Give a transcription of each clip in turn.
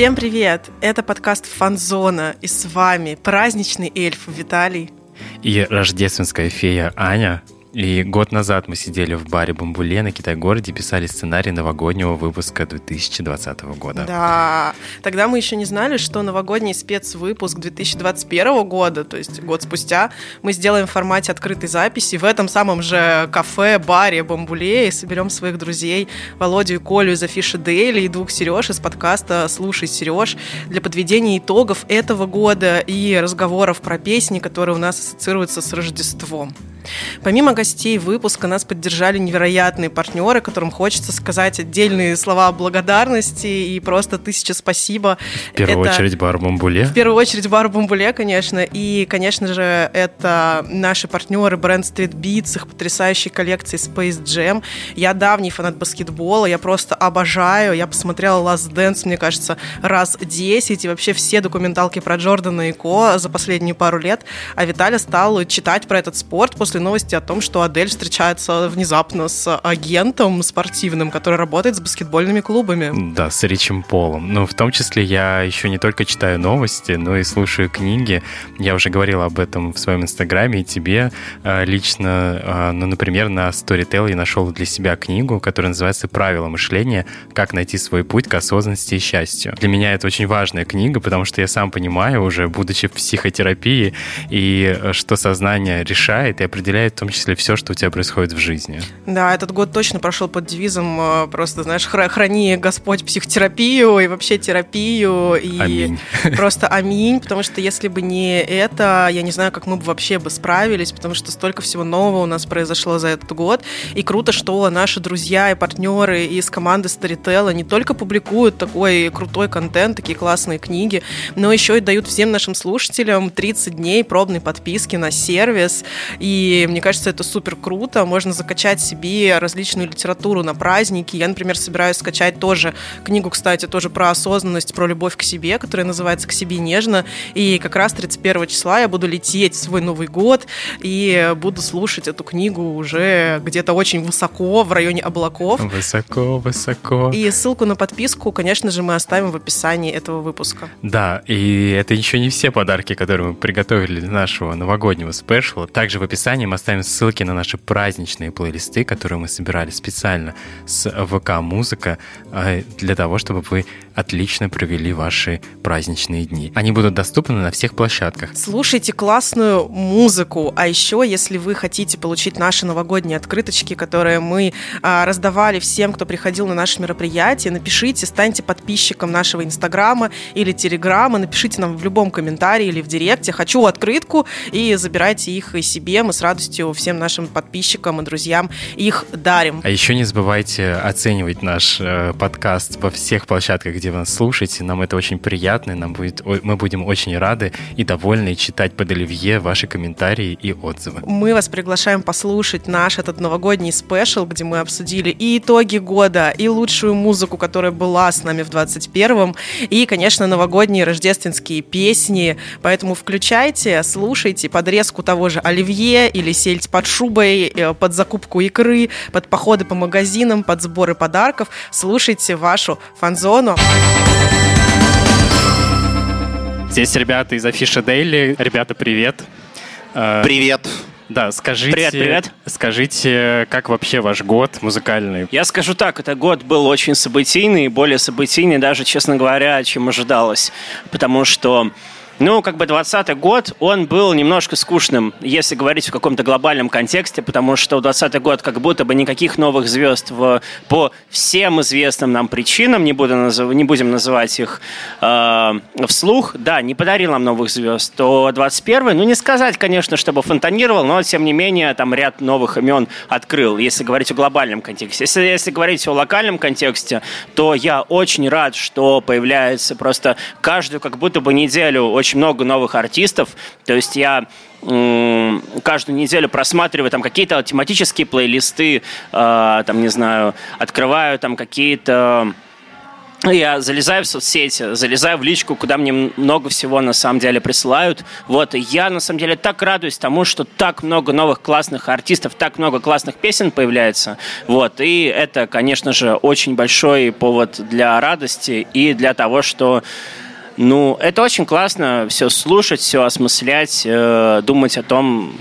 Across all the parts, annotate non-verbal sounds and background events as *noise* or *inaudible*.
Всем привет! Это подкаст Фанзона, и с вами праздничный эльф Виталий и рождественская фея Аня. И год назад мы сидели в баре Бамбуле на Китай-городе и писали сценарий новогоднего выпуска 2020 года. Да, тогда мы еще не знали, что новогодний спецвыпуск 2021 года, то есть год спустя, мы сделаем в формате открытой записи в этом самом же кафе, баре Бамбуле и соберем своих друзей Володю и Колю из Афиши Дейли и двух Сереж из подкаста «Слушай, Сереж» для подведения итогов этого года и разговоров про песни, которые у нас ассоциируются с Рождеством. Помимо гостей выпуска нас поддержали невероятные партнеры, которым хочется сказать отдельные слова благодарности и просто тысяча спасибо. В первую это... очередь бар Бамбуле. В первую очередь бар Бамбуле, конечно. И, конечно же, это наши партнеры бренд Street Beats, их потрясающей коллекции Space Jam. Я давний фанат баскетбола, я просто обожаю. Я посмотрела Last Dance, мне кажется, раз 10, и вообще все документалки про Джордана и Ко за последние пару лет. А Виталий стал читать про этот спорт после новости о том, что Адель встречается внезапно с агентом спортивным, который работает с баскетбольными клубами. Да, с Ричем Полом. Ну, в том числе я еще не только читаю новости, но и слушаю книги. Я уже говорил об этом в своем инстаграме и тебе а, лично. А, ну, например, на Storytel я нашел для себя книгу, которая называется «Правила мышления. Как найти свой путь к осознанности и счастью». Для меня это очень важная книга, потому что я сам понимаю, уже будучи в психотерапии, и э, что сознание решает и определяет в том числе все, что у тебя происходит в жизни. Да, этот год точно прошел под девизом э, просто, знаешь, храни Господь психотерапию и вообще терапию. И аминь. *laughs* Просто аминь, потому что если бы не это, я не знаю, как мы бы вообще бы справились, потому что столько всего нового у нас произошло за этот год. И круто, что наши друзья и партнеры из команды Storytel не только публикуют такой крутой контент, такие классные книги, но еще и дают всем нашим слушателям 30 дней пробной подписки на сервис. И мне кажется, это супер круто. Можно закачать себе различную литературу на праздники. Я, например, собираюсь скачать тоже книгу, кстати, тоже про осознанность, про любовь к себе, которая называется «К себе нежно». И как раз 31 числа я буду лететь в свой Новый год и буду слушать эту книгу уже где-то очень высоко, в районе облаков. Высоко, высоко. И ссылку на подписку, конечно же, мы оставим в описании этого выпуска. Да, и это еще не все подарки, которые мы приготовили для нашего новогоднего спешла. Также в описании мы оставим ссылки на наши праздничные плейлисты, которые мы собирали специально с ВК Музыка э, для того, чтобы вы отлично провели ваши праздничные дни. Они будут доступны на всех площадках. Слушайте классную музыку, а еще, если вы хотите получить наши новогодние открыточки, которые мы а, раздавали всем, кто приходил на наше мероприятие, напишите, станьте подписчиком нашего инстаграма или телеграма, напишите нам в любом комментарии или в директе «хочу открытку» и забирайте их и себе. Мы с радостью всем нашим подписчикам и друзьям их дарим. А еще не забывайте оценивать наш э, подкаст во всех площадках, где вы нас слушаете. Нам это очень приятно, нам будет, мы будем очень рады и довольны читать под оливье ваши комментарии и отзывы. Мы вас приглашаем послушать наш этот новогодний спешл, где мы обсудили и итоги года, и лучшую музыку, которая была с нами в 21-м, и, конечно, новогодние рождественские песни. Поэтому включайте, слушайте подрезку того же оливье или сельдь под шубой, э, под закупку икры, под походы по магазинам, под сборы подарков. Слушайте вашу фанзону. Здесь ребята из Афиша Дейли. Ребята, привет. Э, привет. Да, скажите, привет, привет. скажите, как вообще ваш год музыкальный? Я скажу так, это год был очень событийный, более событийный даже, честно говоря, чем ожидалось, потому что ну, как бы 20 год, он был немножко скучным, если говорить в каком-то глобальном контексте, потому что 20 год как будто бы никаких новых звезд в, по всем известным нам причинам, не, буду назыв, не будем называть их э, вслух, да, не подарил нам новых звезд, то 21 ну, не сказать, конечно, чтобы фонтанировал, но, тем не менее, там ряд новых имен открыл, если говорить о глобальном контексте. Если, если говорить о локальном контексте, то я очень рад, что появляется просто каждую как будто бы неделю очень очень много новых артистов. То есть я каждую неделю просматриваю там какие-то тематические плейлисты, э, там, не знаю, открываю там какие-то я залезаю в соцсети, залезаю в личку, куда мне много всего на самом деле присылают. Вот, и я на самом деле так радуюсь тому, что так много новых классных артистов, так много классных песен появляется. Вот, и это, конечно же, очень большой повод для радости и для того, что ну, это очень классно все слушать, все осмыслять, э, думать о том,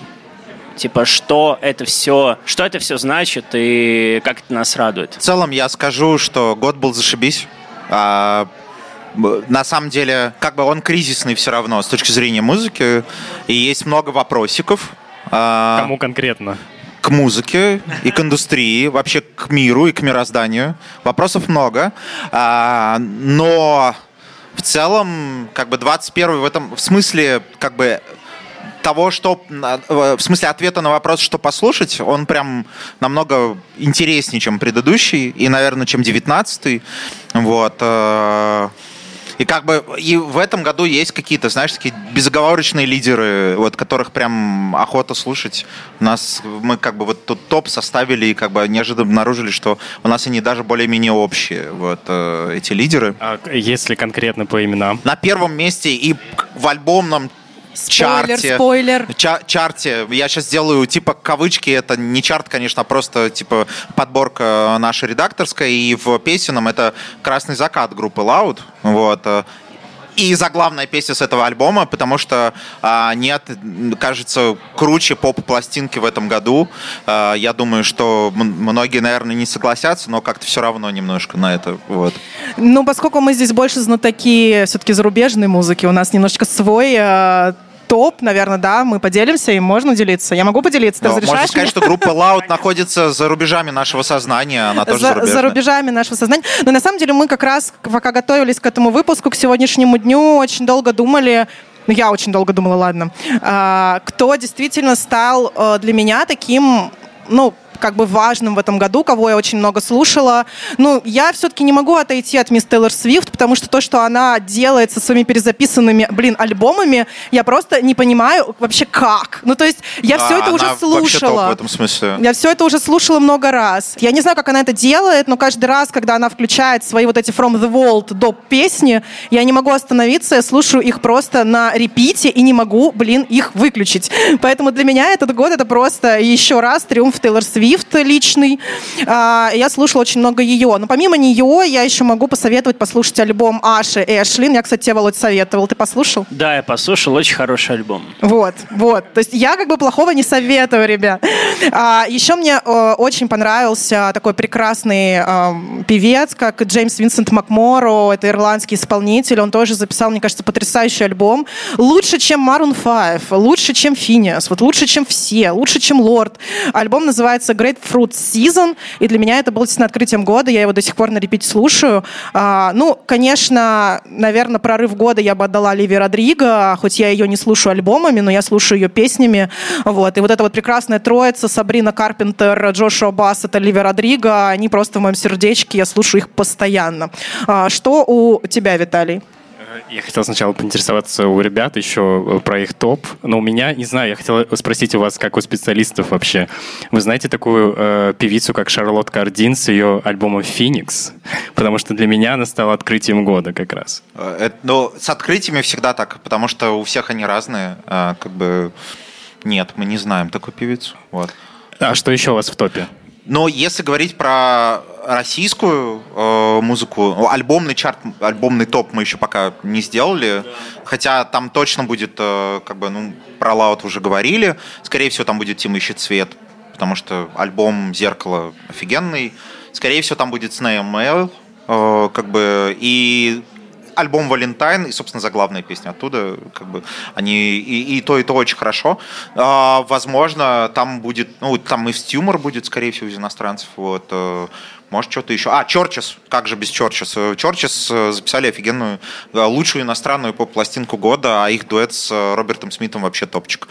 типа, что это все, что это все значит и как это нас радует. В целом я скажу, что год был зашибись. А, на самом деле, как бы он кризисный все равно с точки зрения музыки, и есть много вопросиков. А, Кому конкретно? К музыке и к индустрии, вообще к миру и к мирозданию. Вопросов много. А, но в целом, как бы 21 в этом в смысле, как бы того, что в смысле ответа на вопрос, что послушать, он прям намного интереснее, чем предыдущий, и, наверное, чем 19-й. Вот. И как бы и в этом году есть какие-то, знаешь, такие безоговорочные лидеры, вот которых прям охота слушать. У нас мы как бы вот тут топ составили и как бы неожиданно обнаружили, что у нас они даже более-менее общие, вот э, эти лидеры. А если конкретно по именам? На первом месте и в альбомном Спойлер, чарте. спойлер. Ча чарте. Я сейчас делаю типа кавычки. Это не чарт, конечно, а просто типа подборка наша редакторская. И в песенном это «Красный закат» группы Loud. Вот и заглавная песня с этого альбома, потому что а, нет, кажется, круче поп-пластинки в этом году. А, я думаю, что многие, наверное, не согласятся, но как-то все равно немножко на это. Вот. Ну, поскольку мы здесь больше знатоки все-таки зарубежной музыки, у нас немножечко свой а, топ, наверное, да, мы поделимся, и можно делиться. Я могу поделиться, ты Но разрешаешь? Можно сказать, что группа Loud находится за рубежами нашего сознания, она тоже за, за рубежами нашего сознания. Но на самом деле мы как раз, пока готовились к этому выпуску, к сегодняшнему дню, очень долго думали, ну, я очень долго думала, ладно, а, кто действительно стал э, для меня таким, ну, как бы важным в этом году, кого я очень много слушала. Ну, я все-таки не могу отойти от мисс Тейлор Свифт, потому что то, что она делает со своими перезаписанными, блин, альбомами, я просто не понимаю вообще как. Ну, то есть я а, все это уже слушала. в этом смысле. Я все это уже слушала много раз. Я не знаю, как она это делает, но каждый раз, когда она включает свои вот эти From the Vault до песни, я не могу остановиться, я слушаю их просто на репите и не могу, блин, их выключить. Поэтому для меня этот год это просто еще раз триумф Тейлор Свифт Свифт личный. А, я слушала очень много ее. Но помимо нее я еще могу посоветовать послушать альбом Аши Эшлин. Я, кстати, тебе, Володь, советовал. Ты послушал? Да, я послушал. Очень хороший альбом. Вот, вот. То есть я как бы плохого не советую, ребят. А, еще мне очень понравился такой прекрасный певец, как Джеймс Винсент Макморо. Это ирландский исполнитель. Он тоже записал, мне кажется, потрясающий альбом. Лучше, чем Maroon 5, лучше, чем Финиас, вот лучше, чем все, лучше, чем Лорд. Альбом называется Grapefruit Season, и для меня это было действительно открытием года, я его до сих пор на репите слушаю. А, ну, конечно, наверное, прорыв года я бы отдала Ливи Родриго, хоть я ее не слушаю альбомами, но я слушаю ее песнями, вот, и вот эта вот прекрасная троица, Сабрина Карпентер, Джошуа Басс, это Ливи Родриго, они просто в моем сердечке, я слушаю их постоянно. А, что у тебя, Виталий? Я хотел сначала поинтересоваться у ребят еще э, про их топ, но у меня, не знаю, я хотел спросить у вас, как у специалистов вообще. Вы знаете такую э, певицу, как Шарлотт Кардин с ее альбомом «Феникс»? Потому что для меня она стала открытием года как раз. Э, это, ну, с открытиями всегда так, потому что у всех они разные. А, как бы нет, мы не знаем такую певицу. Вот. А что еще у вас в топе? Но если говорить про российскую э, музыку, ну, альбомный чарт, альбомный топ мы еще пока не сделали, да. хотя там точно будет, э, как бы, ну, про Лаут уже говорили, скорее всего там будет Тима ищет цвет, потому что альбом «Зеркало» офигенный, скорее всего там будет Snail Mail, э, как бы, и альбом «Валентайн» и, собственно, заглавная песня оттуда, как бы, они и, и то, и то очень хорошо. А, возможно, там будет, ну, там и стюмор будет, скорее всего, из иностранцев, вот, э, может, что-то еще. А, Чорчес. Как же без Чорчес? Чорчес э, записали офигенную, э, лучшую иностранную поп-пластинку года, а их дуэт с э, Робертом Смитом вообще топчик.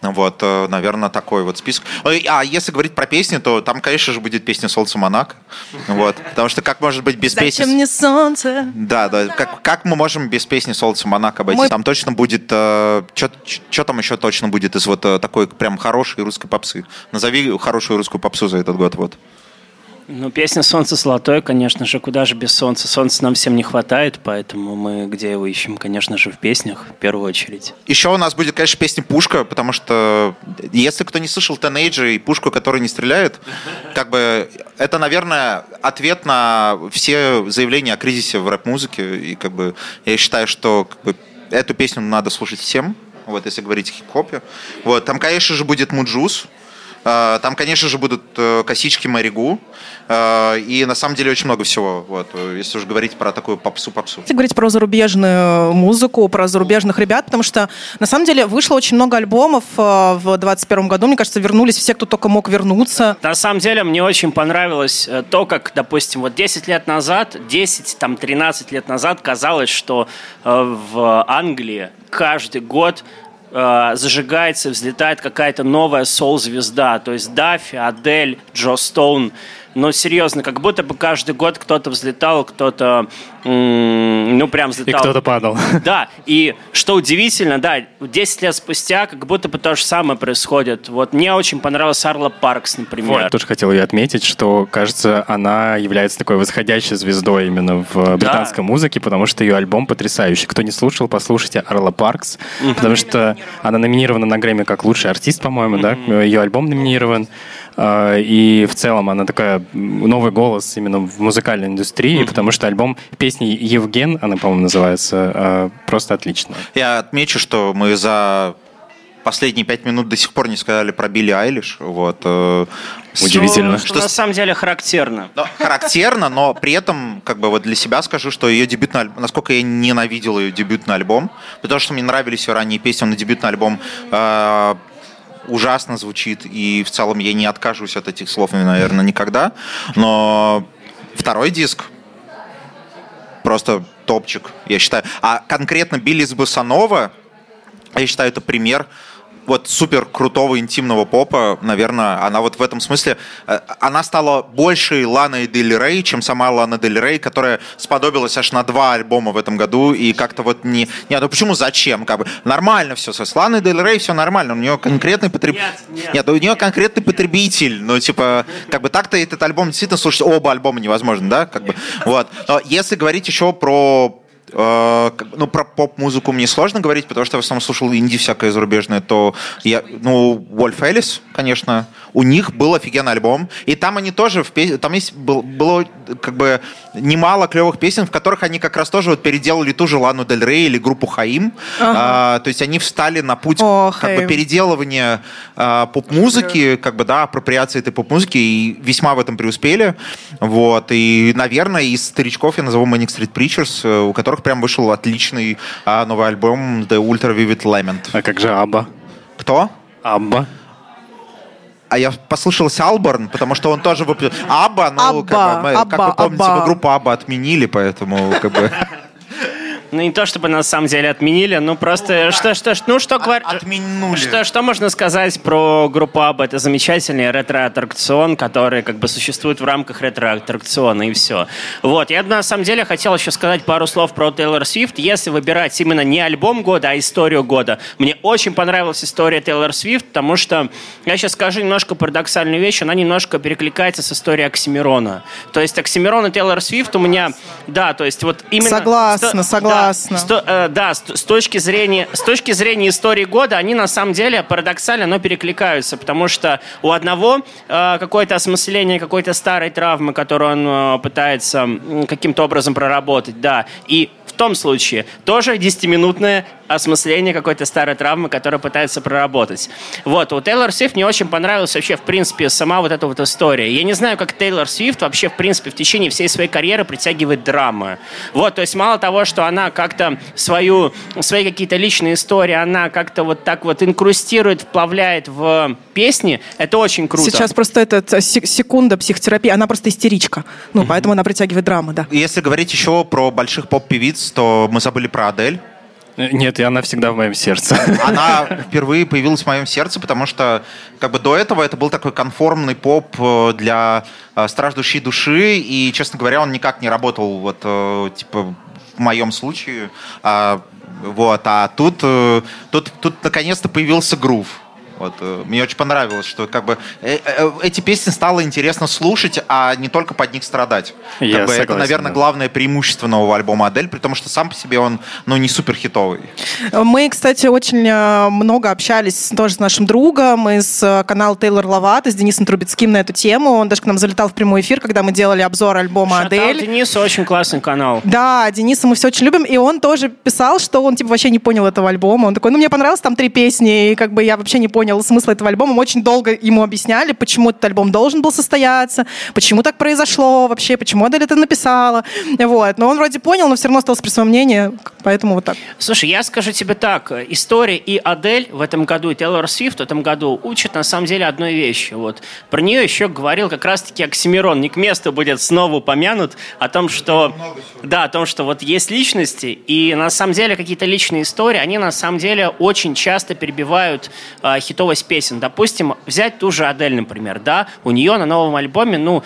Вот, наверное, такой вот список. А если говорить про песни, то там, конечно же, будет песня «Солнце Монако». Вот, потому что как может быть без песни... Зачем мне солнце? Да, да. Как, как мы можем без песни «Солнце Монако» обойти? Мой... Там точно будет... Что там еще точно будет из вот такой прям хорошей русской попсы? Назови хорошую русскую попсу за этот год, вот. Ну, песня «Солнце золотое», конечно же, куда же без солнца. Солнца нам всем не хватает, поэтому мы где его ищем, конечно же, в песнях, в первую очередь. Еще у нас будет, конечно, песня «Пушка», потому что если кто не слышал «Тенейджа» и «Пушку, которая не стреляет», как бы это, наверное, ответ на все заявления о кризисе в рэп-музыке. И как бы я считаю, что как бы, эту песню надо слушать всем, вот, если говорить о хип-хопе. Вот, там, конечно же, будет «Mujuice», там, конечно же, будут э, косички Маригу. А, и на самом деле очень много всего. Вот, если уж говорить про такую попсу-попсу. Если говорить про зарубежную музыку, про зарубежных ребят, потому что на самом деле вышло очень много альбомов э, в 2021 году. Мне кажется, вернулись все, кто только мог вернуться. На самом деле мне очень понравилось э, то, как, допустим, вот 10 лет назад, 10, там, 13 лет назад казалось, что в Англии каждый год э, зажигается, взлетает какая-то новая сол-звезда. То есть Даффи, Адель, Джо Стоун – но серьезно, как будто бы каждый год кто-то взлетал, кто-то, ну, прям взлетал. И кто-то падал. *laughs* Да, и что удивительно, да, 10 лет спустя как будто бы то же самое происходит. Вот мне очень понравилась Арла Паркс, например. Вот, тоже хотел ее отметить, что, кажется, она является такой восходящей звездой именно в британской да. музыке, потому что ее альбом потрясающий. Кто не слушал, послушайте Арла Паркс, потому что она номинирована на Грэмми как лучший артист, по-моему, да, ее альбом номинирован. А, и в целом она такая новый голос именно в музыкальной индустрии, mm-hmm. потому что альбом песни Евген, она, по-моему, называется, а, просто отлично. Я отмечу, что мы за последние пять минут до сих пор не сказали про Билли Айлиш. Вот. Э, Удивительно. Что, что на самом деле характерно. Но, характерно, но при этом как бы вот для себя скажу, что ее дебютный альбом, насколько я ненавидел ее дебютный альбом, потому что мне нравились ее ранние песни, на дебютный альбом э, ужасно звучит, и в целом я не откажусь от этих слов, наверное, никогда. Но второй диск просто топчик, я считаю. А конкретно Биллис Босанова, я считаю, это пример вот супер крутого интимного попа, наверное, она вот в этом смысле, э, она стала больше Ланой Дель Рей, чем сама Лана Дель Рей, которая сподобилась аж на два альбома в этом году, и как-то вот не... Нет, ну почему, зачем? Как бы нормально все, с Ланой Дель Рей все нормально, у нее конкретный потребитель... Нет, нет, нет, у нее конкретный потребитель, ну типа, как бы так-то этот альбом действительно слушать оба альбома невозможно, да, как бы, вот. Но если говорить еще про ну, про поп-музыку мне сложно говорить, потому что я в основном слушал инди всякое зарубежное, то я, ну, Вольф Элис, конечно, у них был офигенный альбом, и там они тоже, в пес... там есть, был, было как бы немало клевых песен, в которых они как раз тоже вот переделали ту же Лану Дель Рей или группу Хаим, ага. а, то есть они встали на путь О, как бы переделывания а, поп-музыки, как бы, да, апроприации этой поп-музыки, и весьма в этом преуспели, вот, и, наверное, из старичков я назову Manic Street Preachers, э, у которых прям вышел отличный а, новый альбом The Ultra Vivid Lament. А как же Абба? Кто? Абба а я послушался Албарн, потому что он тоже выпустил... Абба, ну, Абба, как, бы, мы, Абба, как вы помните, Абба. мы группу Абба отменили, поэтому как бы... Ну, не то, чтобы на самом деле отменили, ну, просто ну, что, что, ну, что, от, отменили. Что, что можно сказать про группу Абба? Это замечательный ретро-аттракцион, который как бы существует в рамках ретро-аттракциона, и все. Вот, я на самом деле хотел еще сказать пару слов про Тейлор Свифт. Если выбирать именно не альбом года, а историю года, мне очень понравилась история Тейлор Свифт, потому что, я сейчас скажу немножко парадоксальную вещь, она немножко перекликается с историей Оксимирона. То есть Оксимирон и Тейлор Свифт у меня, да, то есть вот именно... Согласна, согласна. Согласна. Сто, э, да, с, с, точки зрения, с точки зрения истории года, они на самом деле парадоксально, но перекликаются, потому что у одного э, какое-то осмысление какой-то старой травмы, которую он э, пытается каким-то образом проработать, да, и в том случае тоже 10-минутное осмысление какой-то старой травмы, которую пытается проработать. Вот, у Тейлор Свифт мне очень понравилась вообще, в принципе, сама вот эта вот история. Я не знаю, как Тейлор Свифт вообще, в принципе, в течение всей своей карьеры притягивает драмы. Вот, то есть мало того, что она как-то свою, свои какие-то личные истории, она как-то вот так вот инкрустирует, вплавляет в песни, это очень круто. Сейчас просто это секунда психотерапии, она просто истеричка. Ну, mm-hmm. поэтому она притягивает драмы, да. Если говорить еще про больших поп-певиц, то мы забыли про Адель. Нет, и она всегда в моем сердце. *laughs* Она впервые появилась в моем сердце, потому что как бы до этого это был такой конформный поп э, для э, страждущей души, и, честно говоря, он никак не работал вот э, типа в моем случае. А, вот, а тут, тут, тут наконец-то появился грув. Вот, э, мне очень понравилось, что как бы э, э, эти песни стало интересно слушать, а не только под них страдать. Я Как бы это, согласен, наверное, да. главное преимущество нового альбома Адель, при том, что сам по себе он, ну, не супер хитовый. Мы, кстати, очень много общались тоже с нашим другом из канала Тейлор Лават, с Денисом Трубецким на эту тему. Он даже к нам залетал в прямой эфир, когда мы делали обзор альбома Шатал Адель. Денису, очень классный канал. Да, Дениса мы все очень любим, и он тоже писал, что он типа вообще не понял этого альбома. Он такой, ну мне понравилось там три песни, и как бы я вообще не понял смысла этого альбома. Мы очень долго ему объясняли, почему этот альбом должен был состояться, почему так произошло вообще, почему Адель это написала. Вот. Но он вроде понял, но все равно остался при своем мнении, поэтому вот так. Слушай, я скажу тебе так. История и Адель в этом году, и Тейлор Свифт в этом году учат на самом деле одной вещи. Вот. Про нее еще говорил как раз-таки Оксимирон. Не к месту будет снова упомянут о том, что... Да, о том, что вот есть личности, и на самом деле какие-то личные истории, они на самом деле очень часто перебивают э, хитовость песен. Допустим, взять ту же Адель, например, да, у нее на новом альбоме, ну,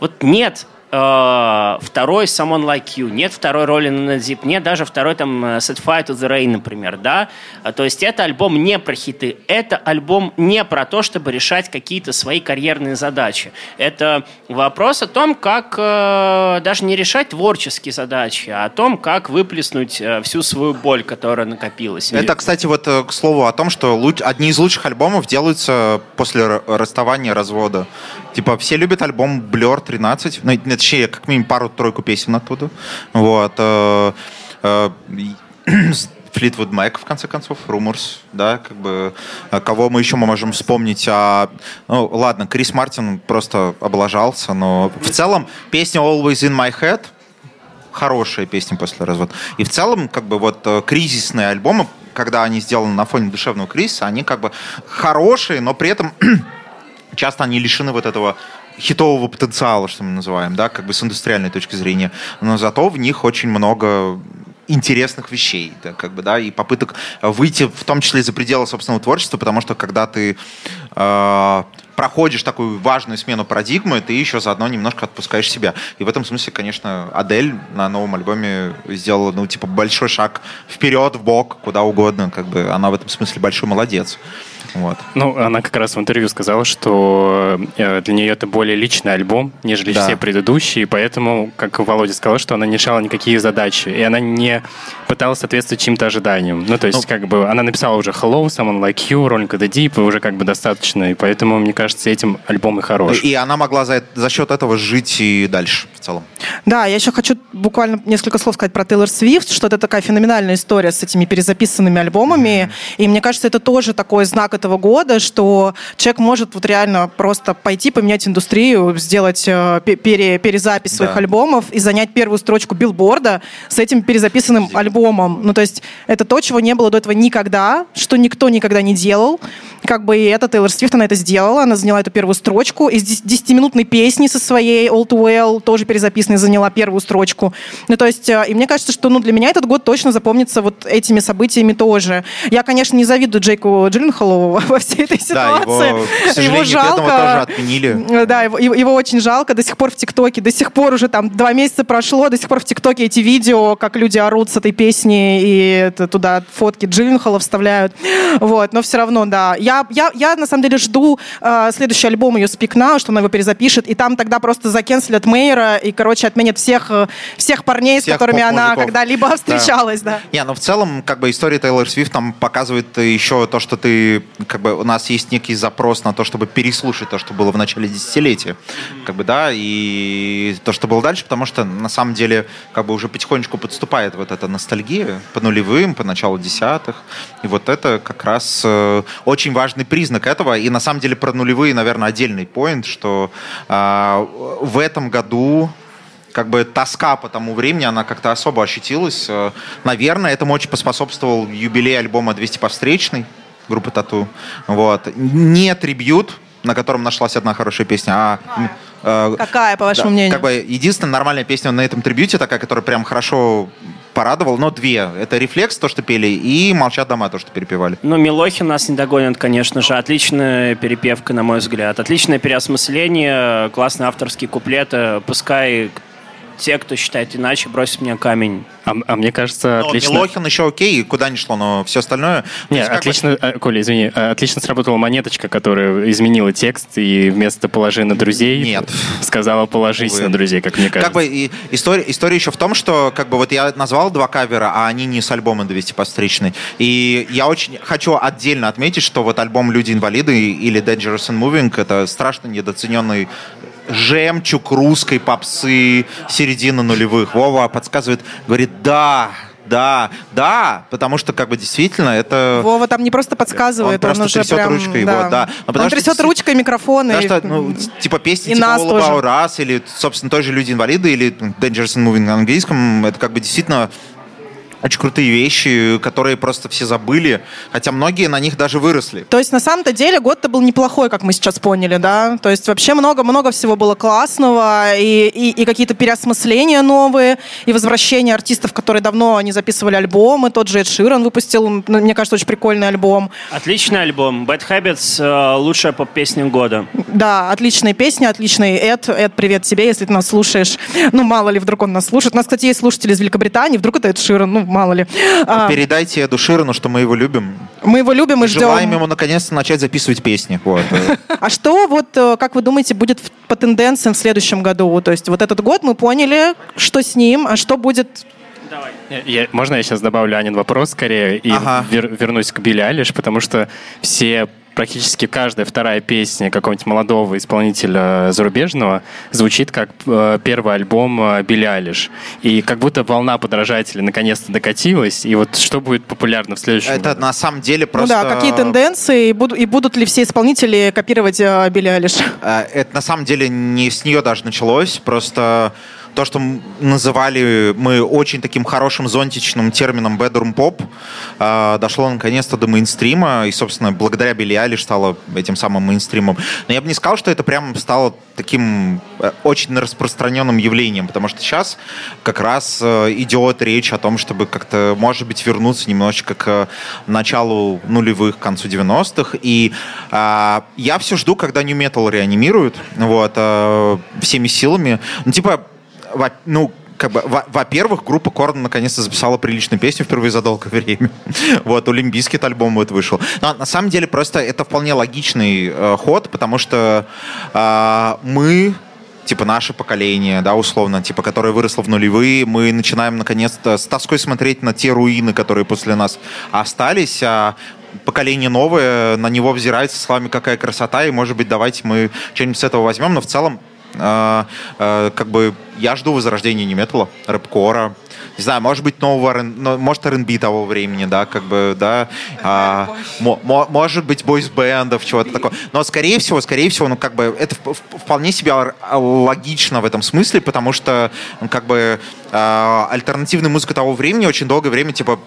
вот нет э, второй Someone Like You, нет второй роли на Deep, нет даже второй там э, Set Fire to the Rain, например, да? А, То есть это альбом не про хиты, это альбом не про то, чтобы решать какие-то свои карьерные задачи. Это вопрос о том, как э, даже не решать творческие задачи, а о том, как выплеснуть всю свою боль, которая накопилась. Это, кстати, вот к слову о том, что одни из лучших альбомов делаются после расставания, развода. Типа, все любят альбом Blur 13, ну, нет, точнее, как минимум пару-тройку песен оттуда. Вот. э, э, Флитвуд Мэк, *clears throat* в конце концов, Rumors, да, как бы, э, кого мы еще можем вспомнить, а, ну, ладно, Крис Мартин просто облажался, но в целом песня Always in My Head, хорошая песня после развода. И в целом, как бы, вот кризисные альбомы, когда они сделаны на фоне душевного кризиса, они как бы хорошие, но при этом *clears throat* часто они лишены вот этого хитового потенциала, что мы называем, да, как бы с индустриальной точки зрения. Но зато в них очень много интересных вещей, да, как бы, да, и попыток выйти, в том числе за пределы собственного творчества, потому что когда ты э, проходишь такую важную смену парадигмы, ты еще заодно немножко отпускаешь себя. И в этом смысле, конечно, Адель на новом альбоме сделала, ну, типа, большой шаг вперед, в бок, куда угодно, как бы, она в этом смысле большой молодец. Вот. Ну, она как раз в интервью сказала, что э, для нее это более личный альбом, нежели Да. все предыдущие, поэтому, как Володя сказал, что она не решала никакие задачи, и она не пыталась соответствовать чьим-то ожиданиям. Ну, то есть, Ну. как бы, она написала уже Hello, Someone Like You, Rolling the Deep, и уже как бы достаточно, и поэтому, мне кажется, этим альбом и хорош. И она могла за, за счет этого жить и дальше в целом. Да, я еще хочу буквально несколько слов сказать про Тейлор Свифт, что это такая феноменальная история с этими перезаписанными альбомами. И мне кажется, это тоже такой знак этого года, что человек может вот реально просто пойти поменять индустрию, сделать э, пе- пере- перезапись своих Да. альбомов и занять первую строчку билборда с этим перезаписанным альбомом. Ну, то есть это то, чего не было до этого никогда, что никто никогда не делал. Как бы и эта Тейлор Свифт, она это сделала, она заняла эту первую строчку. Из 10-минутной песни со своей All Too Well, тоже перезаписанной, заняла первую строчку. Ну, то есть, э, и мне кажется, что ну, для меня этот год точно запомнится вот этими событиями тоже. Я, конечно, не завидую Джейку Джилленхолу *laughs* во всей этой Да, ситуации. его, к сожалению, бедного тоже отменили. Э, Да, его, его- его очень жалко. До сих пор в ТикТоке, до сих пор уже там два месяца прошло, до сих пор в ТикТоке эти видео, как люди орут с этой песни и это, туда фотки Джилленхола вставляют. Вот, но все равно, да. Я, я, я на самом деле жду э, следующий альбом ее Speak Now, что она его перезапишет, и там тогда просто закенселят Мейера и, короче, отменят всех, э, всех парней, с Всех которыми она когда-либо встречалась, да. Не, ну в целом, как бы история Тейлор Свифт там показывает еще то, что ты, как бы, у нас есть некий запрос на то, чтобы переслушать то, что было в начале десятилетия, как бы, да, и то, что было дальше, потому что на самом деле, как бы уже потихонечку подступает вот эта ностальгия по нулевым, по началу десятых, и вот это как раз э, очень важный признак этого, и на самом деле про нулевые, наверное, отдельный поинт, что а, в этом году как бы тоска по тому времени, она как-то особо ощутилась. Э, Наверное, этому очень поспособствовал юбилей альбома «200 по встречной» группы Тату. Вот. Не трибют, на котором нашлась одна хорошая песня, а... э, Какая, по вашему да, мнению? Как бы единственная нормальная песня на этом трибюте, такая, которая прям хорошо порадовала, но две. Это «Рефлекс», то, что пели, и «Молчат дома», то, что перепевали. Ну, Милохин нас не догонит, конечно же. Отличная перепевка, на мой взгляд. Отличное переосмысление, классные авторские куплеты. Пускай те, кто считает иначе, бросят мне камень. А, а мне кажется, Но отлично... Милохин еще окей, куда ни шло, но все остальное... то Не, есть как бы- отлично, э, Коля, извини, э, отлично сработала монеточка, которая изменила текст и вместо «положи на друзей» Нет. сказала «положись Увы. на друзей», как мне кажется. Как бы и история, история еще в том, что как бы вот я назвал два кавера, а они не с альбома 200 постричный. И я очень хочу отдельно отметить, что вот альбом «Люди-инвалиды» или «Dangerous and Moving» — это страшно недооцененный жемчуг русской попсы середины нулевых. Вова подсказывает, говорит, да, да, да, потому что как бы действительно это... Вова там не просто подсказывает, Он он, просто уже трясет прям... ручкой, вот, да. Ну, потому Он что трясет действи- ручкой микрофон. Потому и- что, ну, типа песни и типа All тоже. About Us или, собственно, той же «Люди-инвалиды» или Dangerous and Moving на английском, это как бы действительно очень крутые вещи, которые просто все забыли, хотя многие на них даже выросли. То есть, на самом-то деле, год-то был неплохой, как мы сейчас поняли, да? То есть, вообще много-много всего было классного, и, и, и какие-то переосмысления новые, и возвращение артистов, которые давно не записывали альбомы. Тот же Эд Ширан выпустил, ну, мне кажется, очень прикольный альбом. Отличный альбом. Bad Habits э, лучшая поп-песня года. Да, отличные песни, отличный Эд. Эд, привет тебе, если ты нас слушаешь. Ну, мало ли, вдруг он нас слушает. У нас, кстати, есть слушатели из Великобритании, вдруг это Эд Ширан, ну, мало ли. А, Передайте Эду Ширану, что мы его любим. мы его любим и ждем. Желаем ему наконец-то начать записывать песни. Вот. А что вот, э, как вы думаете, будет по тенденциям в следующем году? То есть вот этот год мы поняли, что с ним, а что будет... Я- я- можно я сейчас добавлю Анин вопрос скорее и Ага. вер- вернусь к Билли Айлиш, потому что все практически каждая вторая песня какого-нибудь молодого исполнителя зарубежного звучит как э, первый альбом э, Билли Айлиш. И как будто волна подражателей наконец-то докатилась. И вот что будет популярно в следующем Это году? на самом деле просто... Ну да, какие тенденции, и, буду- и будут ли все исполнители копировать э, Билли Айлиш? Э, Это на самом деле не с нее даже началось, просто то, что называли мы очень таким хорошим зонтичным термином bedroom pop, э, дошло наконец-то до мейнстрима, и, собственно, благодаря Билли Айлиш стало этим самым мейнстримом. Но я бы не сказал, что это прям стало таким э, очень распространенным явлением, потому что сейчас как раз э, идет речь о том, чтобы как-то, может быть, вернуться немножечко к началу нулевых, к концу 90-х. И а, я все жду, когда New Metal реанимируют вот, э, всеми силами. Ну, типа, ну, как бы, во- во-первых, группа Korn наконец-то записала приличную песню впервые за долгое время. *laughs* Вот, у Limp Bizkit альбом вот вышел. Но на самом деле просто это вполне логичный э, ход, потому что э, мы типа наше поколение, да, условно, типа, которое выросло в нулевые, мы начинаем наконец-то с тоской смотреть на те руины, которые после нас остались, а поколение новое на него взирает со словами какая красота, и, может быть, давайте мы что-нибудь с этого возьмем, но в целом как бы я жду возрождения неметала, рэпкора, не знаю, может быть, нового, может, R&B того времени, да, как бы, да, а, мо- мо- может быть, бойс-бендов, чего-то такого. Но, скорее всего, скорее всего, ну, как бы, это вполне себе логично в этом смысле, потому что, ну, как бы, а, альтернативная музыка того времени очень долгое время, типа,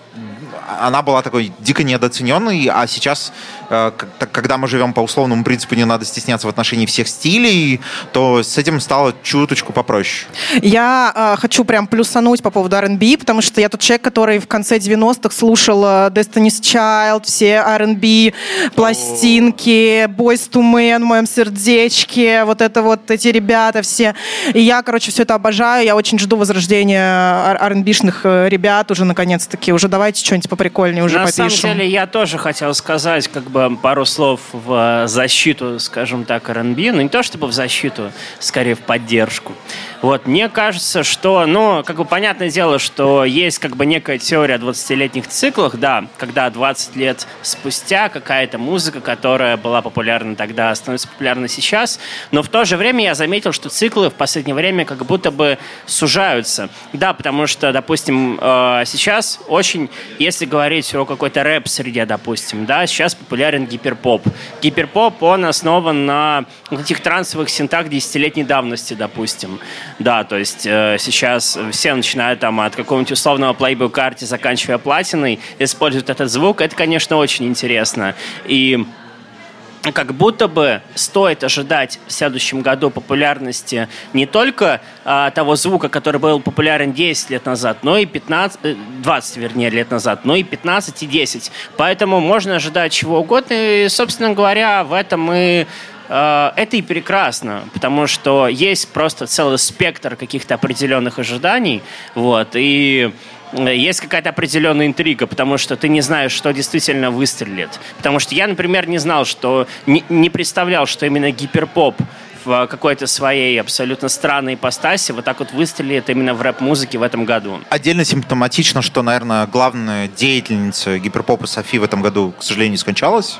она была такой дико недооцененной, а сейчас, э, когда мы живем по условному принципу, не надо стесняться в отношении всех стилей, то с этим стало чуточку попроще. Я э, хочу прям плюсануть по поводу R&B, потому что я тот человек, который в конце 90-х слушал э, Destiny's Child, все R&B пластинки, Boys to Men в моем сердечке, вот это вот эти ребята все. И я, короче, все это обожаю. Я очень жду возрождения ар- R&B-шных э, ребят уже наконец-таки. Уже давайте что-нибудь поприкольнее уже На попишем. самом деле, я тоже хотел сказать как бы пару слов в защиту, скажем так, R&B. Ну, не то чтобы в защиту, скорее в поддержку. Вот, мне кажется, что, ну, как бы понятное дело, что есть как бы некая теория о 20-летних циклах, да, когда 20 лет спустя какая-то музыка, которая была популярна тогда, становится популярна сейчас, но в то же время я заметил, что циклы в последнее время как будто бы сужаются. Да, потому что, допустим, э, сейчас очень, если говорить о какой-то рэп-среде, допустим, да, сейчас популярен гиперпоп. Гиперпоп, он основан на таких трансовых синтах десятилетней давности, допустим. Да, то есть э, сейчас все начинают там от какого-нибудь условного Playboy карте, заканчивая платиной, используют этот звук. Это, конечно, очень интересно. И как будто бы стоит ожидать в следующем году популярности не только а, того звука, который был популярен 10 лет назад, но и 15, э, 20, вернее, лет назад, но и 15 и 10. Поэтому можно ожидать чего угодно. И, собственно говоря, в этом и э, это и прекрасно, потому что есть просто целый спектр каких-то определенных ожиданий, вот, и есть какая-то определенная интрига, потому что ты не знаешь, что действительно выстрелит. Потому что я, например, не знал, что не, не представлял, что именно гиперпоп в какой-то своей абсолютно странной ипостаси вот так вот выстрелит именно в рэп-музыке в этом году. Отдельно симптоматично, что, наверное, главная деятельница гиперпопа Софи в этом году, к сожалению, скончалась.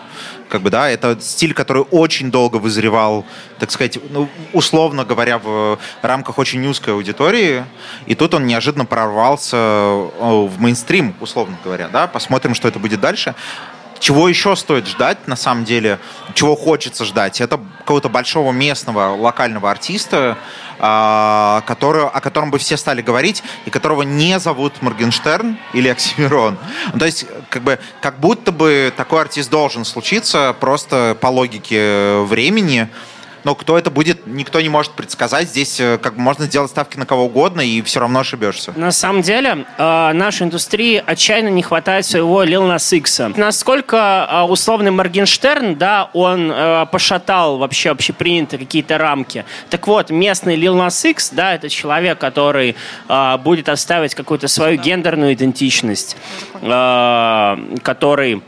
Как бы, да, это стиль, который очень долго вызревал, так сказать, ну, условно говоря, в рамках очень узкой аудитории. И тут он неожиданно прорвался в мейнстрим, условно говоря, да. Посмотрим, что это будет дальше. Чего еще стоит ждать, на самом деле, чего хочется ждать, это какого-то большого местного локального артиста, а, который, о котором бы все стали говорить, и которого не зовут Моргенштерн или Оксимирон. Ну, то есть, как бы, как будто бы такой артист должен случиться просто по логике времени, но кто это будет, никто не может предсказать. Здесь э, как можно сделать ставки на кого угодно, и все равно ошибешься. На самом деле, э, нашей индустрии отчаянно не хватает своего Lil Nas X. Насколько э, условный Моргенштерн, да, он э, пошатал вообще общепринятые какие-то рамки. Так вот, местный Lil Nas X, да, это человек, который э, будет оставить какую-то свою гендерную идентичность, который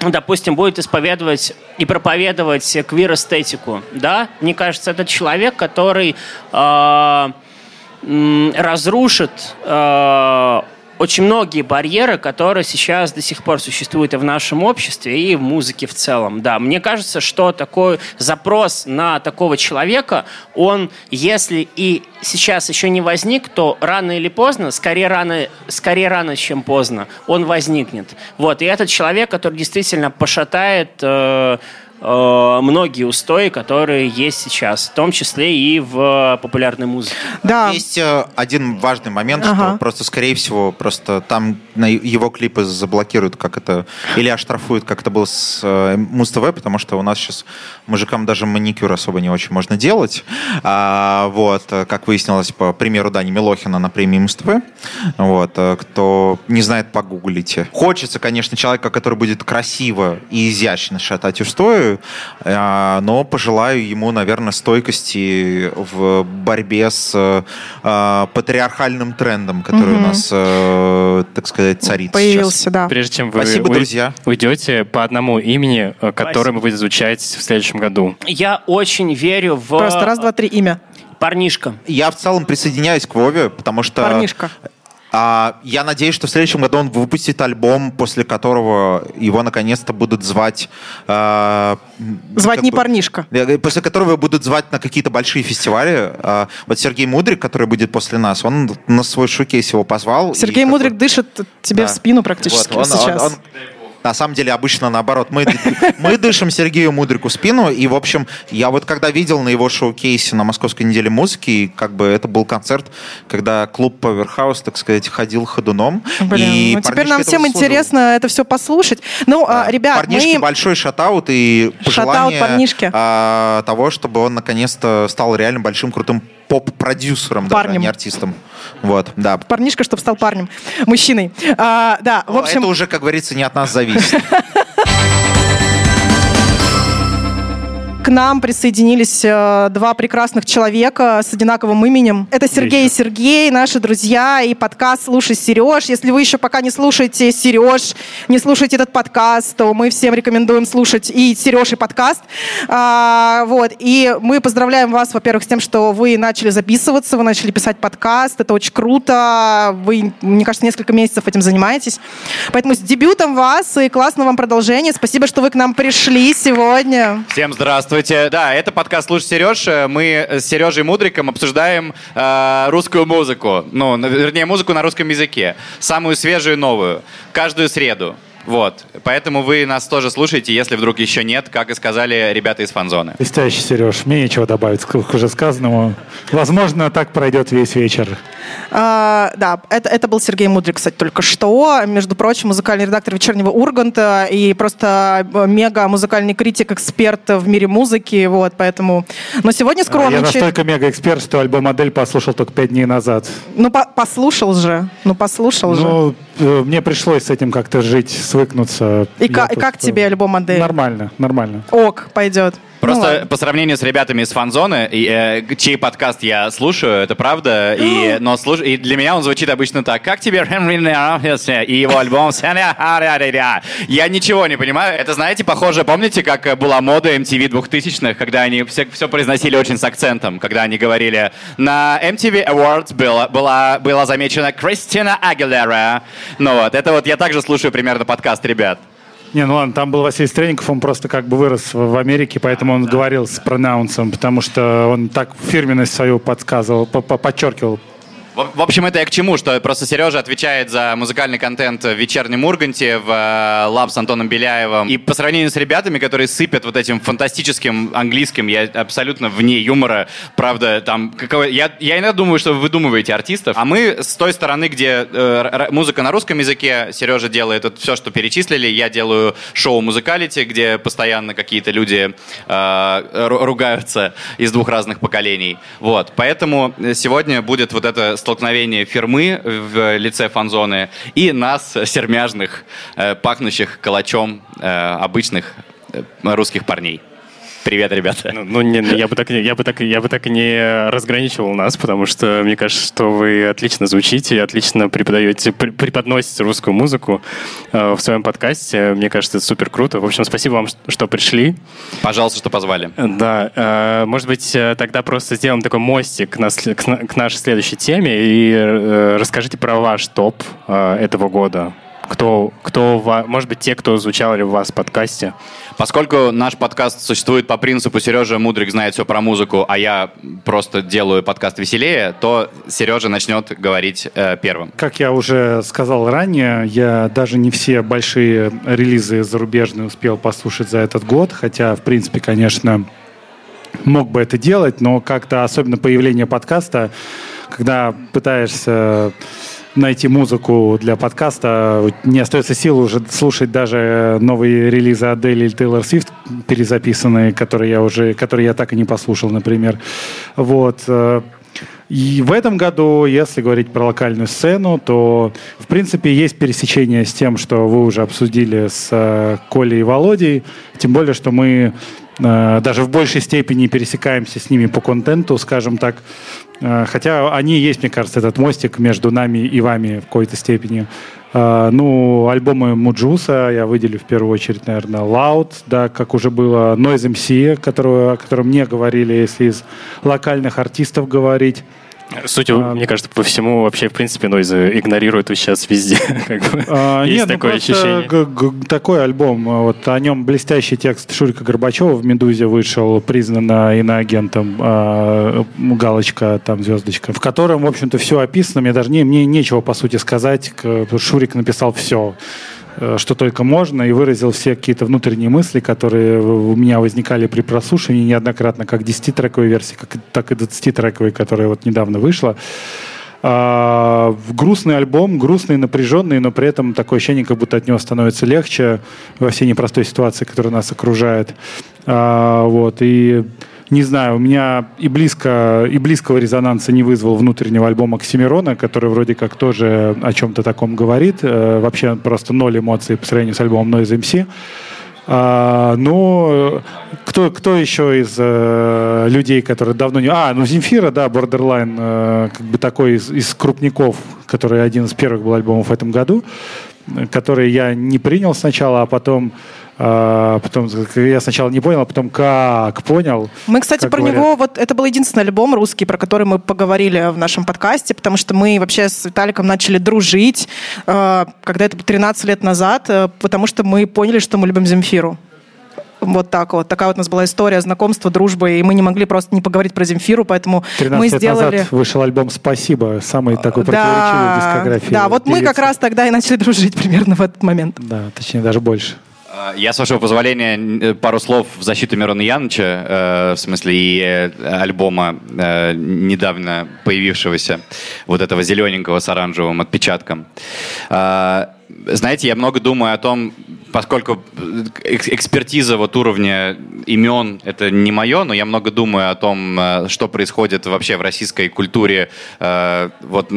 допустим, будет исповедовать и проповедовать квир-эстетику, да, мне кажется, это человек, который э, разрушит э, очень многие барьеры, которые сейчас до сих пор существуют и в нашем обществе, и в музыке в целом. Да, мне кажется, что такой запрос на такого человека, он, если и сейчас еще не возник, то рано или поздно, скорее рано, скорее рано, чем поздно, он возникнет. Вот, и этот человек, который действительно пошатает э, многие устои, которые есть сейчас, в том числе и в популярной музыке. Да. Есть э, один важный момент, ага. что просто, скорее всего, просто там на его клипы заблокируют, как это, или оштрафуют, как это было с э, Муз-ТВ, потому что у нас сейчас мужикам даже маникюр особо не очень можно делать. А, вот, как выяснилось по примеру Дани Милохина на премии Муз-ТВ. Вот, кто не знает, погуглите. Хочется, конечно, человека, который будет красиво и изящно шатать устои, делаю, а, но пожелаю ему, наверное, стойкости в борьбе с а, патриархальным трендом, который угу. у нас, э, так сказать, царит Появился, сейчас. да. Прежде чем вы Спасибо, друзья. уйдете по одному имени, э, которое будет звучать в следующем году. Я очень верю в... Просто раз, два, три, имя. Парнишка. Я в целом присоединяюсь к Вове, потому что... Парнишка. А, я надеюсь, что в следующем году он выпустит альбом, после которого его наконец-то будут звать... Э, звать не бы, парнишка. После которого будут звать на какие-то большие фестивали. Э, вот Сергей Мудрик, который будет после нас, он на свой шокейс его позвал. Сергей Мудрик такой... дышит тебе да. в спину практически вот, он, сейчас. Он, он, на самом деле обычно наоборот. Мы, мы дышим Сергею Мудрику спину. И, в общем, я вот когда видел на его шоу-кейсе на Московской неделе музыки, как бы это был концерт, когда клуб Powerhouse, так сказать, ходил ходуном. Блин, и ну теперь нам всем заслужил. интересно это все послушать. Ну, а, да. а, ребят, Парнишке мы... большой шатаут и пожелание парнишке. А, того, чтобы он наконец-то стал реально большим крутым поп-продюсером, даже, а не артистом. Вот, да. Парнишка, чтобы стал парнем, мужчиной. А, да, в общем... Это уже, как говорится, не от нас зависит. した к нам присоединились э, два прекрасных человека с одинаковым именем. Это Сергей и Сергей, наши друзья, и подкаст «Слушай, Сереж». Если вы еще пока не слушаете Сереж, не слушаете этот подкаст, то мы всем рекомендуем слушать и Сереж, и подкаст. А, вот. И мы поздравляем вас, во-первых, с тем, что вы начали записываться, вы начали писать подкаст. Это очень круто. Вы, мне кажется, несколько месяцев этим занимаетесь. Поэтому с дебютом вас и классного вам продолжения. Спасибо, что вы к нам пришли сегодня. Всем здравствуйте. Здравствуйте. Да, это подкаст «Слушай, Сереж». Мы с Сережей Мудриком обсуждаем э, русскую музыку. Ну, вернее, музыку на русском языке. Самую свежую и новую. Каждую среду. Вот. Поэтому вы нас тоже слушаете, если вдруг еще нет, как и сказали ребята из фанзоны. Блестящий, Сереж. Мне нечего добавить к уже сказанному. Возможно, так пройдет весь вечер. А, да, это, это был Сергей Мудрик, кстати, только что. Между прочим, музыкальный редактор «Вечернего Урганта» и просто э, мега музыкальный критик, эксперт в мире музыки. Вот, поэтому... Но сегодня скромничает... Я настолько мега-эксперт, что альбом «Модель» послушал только пять дней назад. Ну, по послушал же. Ну, послушал ну, же. Э, мне пришлось с этим как-то жить, свыкнуться. И, Я ка- и тут, как тебе альбом Адель? Нормально, нормально. Ок, пойдет. Ну Просто ладно. по сравнению с ребятами из фан-зоны, и, э, чей подкаст я слушаю, это правда, и, но слуш... и для меня он звучит обычно так. Как тебе и его альбом Я ничего не понимаю. Это, знаете, похоже, помните, как была мода MTV 2000-х, когда они все, все произносили очень с акцентом, когда они говорили, на MTV Awards было, была, была замечена Кристина Агилера. Ну вот, это вот я также слушаю примерно подкаст ребят. Не, ну ладно, там был Василий Стрельников, он просто как бы вырос в Америке, поэтому он говорил с пронаунсом, потому что он так фирменность свою подсказывал, по- по- подчеркивал. В общем, это я к чему, что просто Сережа отвечает за музыкальный контент в «Вечернем Урганте», в э, «Лаб» с Антоном Беляевым. И по сравнению с ребятами, которые сыпят вот этим фантастическим английским, я абсолютно вне юмора. Правда, там... Какое... Я, я иногда думаю, что вы выдумываете артистов. А мы с той стороны, где э, музыка на русском языке, Сережа делает вот все, что перечислили. Я делаю шоу «Музыкалити», где постоянно какие-то люди э, ру- ругаются из двух разных поколений. Вот. Поэтому сегодня будет вот это столкновение фирмы в лице фанзоны и нас, сермяжных, э, пахнущих калачом э, обычных э, русских парней. Привет, ребята. Ну, ну, не, я бы так, я бы так, я бы так не разграничивал нас, потому что мне кажется, что вы отлично звучите, отлично преподаете, преподносите русскую музыку э, в своем подкасте. Мне кажется, это супер круто. В общем, спасибо вам, что- пришли. Пожалуйста, что позвали. Да, э, может быть, э, тогда просто сделаем такой мостик к, на- к нашей следующей теме и э, расскажите про ваш топ э, этого года. Кто, кто, может быть, те, кто звучали у вас в подкасте. Поскольку наш подкаст существует по принципу Сережа Мудрик знает все про музыку, а я просто делаю подкаст веселее, то Сережа начнет говорить э, первым. Как я уже сказал ранее, я даже не все большие релизы зарубежные успел послушать за этот год, хотя, в принципе, конечно, мог бы это делать, но как-то особенно появление подкаста, когда пытаешься найти музыку для подкаста, не остается сил уже слушать даже новые релизы Адель или Тейлор Свифт перезаписанные, которые я уже, которые я так и не послушал, например. Вот. э, И в этом году, если говорить про локальную сцену, то, в принципе, есть пересечение с тем, что вы уже обсудили с э, Колей и Володей. Тем более, что мы э, даже в большей степени пересекаемся с ними по контенту, скажем так. Э, хотя они есть, мне кажется, этот мостик между нами и вами в какой-то степени. Э, ну, альбомы Муджуса я выделю в первую очередь, наверное, Loud, да, как уже было, Noise MC, которого, о котором мне говорили, если из локальных артистов говорить. Судя, А. мне кажется, по всему, вообще, в принципе, Нойза игнорируют сейчас везде. *laughs* как бы. А, Есть нет, ну такое просто ощущение. такой альбом. а, Вот о нем блестящий текст Шурика Горбачева в «Медузе» вышел, признанно иноагентом, а, галочка, там звездочка, в котором, в общем-то, все описано. Мне даже не, мне нечего, по сути, сказать. Шурик написал все что только можно, и выразил все какие-то внутренние мысли, которые у меня возникали при прослушивании неоднократно, как 10-трековой версии, так и 20-трековой, которая вот недавно вышла. А, грустный альбом, грустный, напряженный, но при этом такое ощущение, как будто от него становится легче во всей непростой ситуации, которая нас окружает. А, вот, и не знаю, у меня и, близко, и близкого резонанса не вызвал внутреннего альбома Оксимирона, который вроде как тоже о чем-то таком говорит. Э, вообще просто ноль эмоций по сравнению с альбомом Noise MC. А, ну, кто, кто еще из э, людей, которые давно не... А, ну, Земфира, да, Borderline, э, как бы такой из, из крупников, который один из первых был альбомов в этом году, э, который я не принял сначала, а потом... а, потом я сначала не понял, а потом как понял. Мы, кстати, про говорят. него, вот это был единственный альбом русский, про который мы поговорили в нашем подкасте, потому что мы вообще с Виталиком начали дружить, э, когда это было 13 лет назад, э, потому что мы поняли, что мы любим Земфиру. Вот так вот. Такая вот у нас была история знакомства, дружбы, и мы не могли просто не поговорить про Земфиру, поэтому 13 мы лет сделали... назад вышел альбом «Спасибо», самый такой противоречивый в дискографии. да, вот мы как певицы. раз тогда и начали *laughs* дружить примерно в этот момент. Да, точнее, даже больше. Э, Я, с вашего позволения, э, пару слов в защиту Мирона Яныча, э, в смысле и э, альбома недавно появившегося, вот этого зелененького с оранжевым отпечатком. Э, знаете, я много думаю о том, поскольку экс- экспертиза вот уровня имен это не мое, но я много думаю о том, э, что происходит вообще в российской культуре, э, вот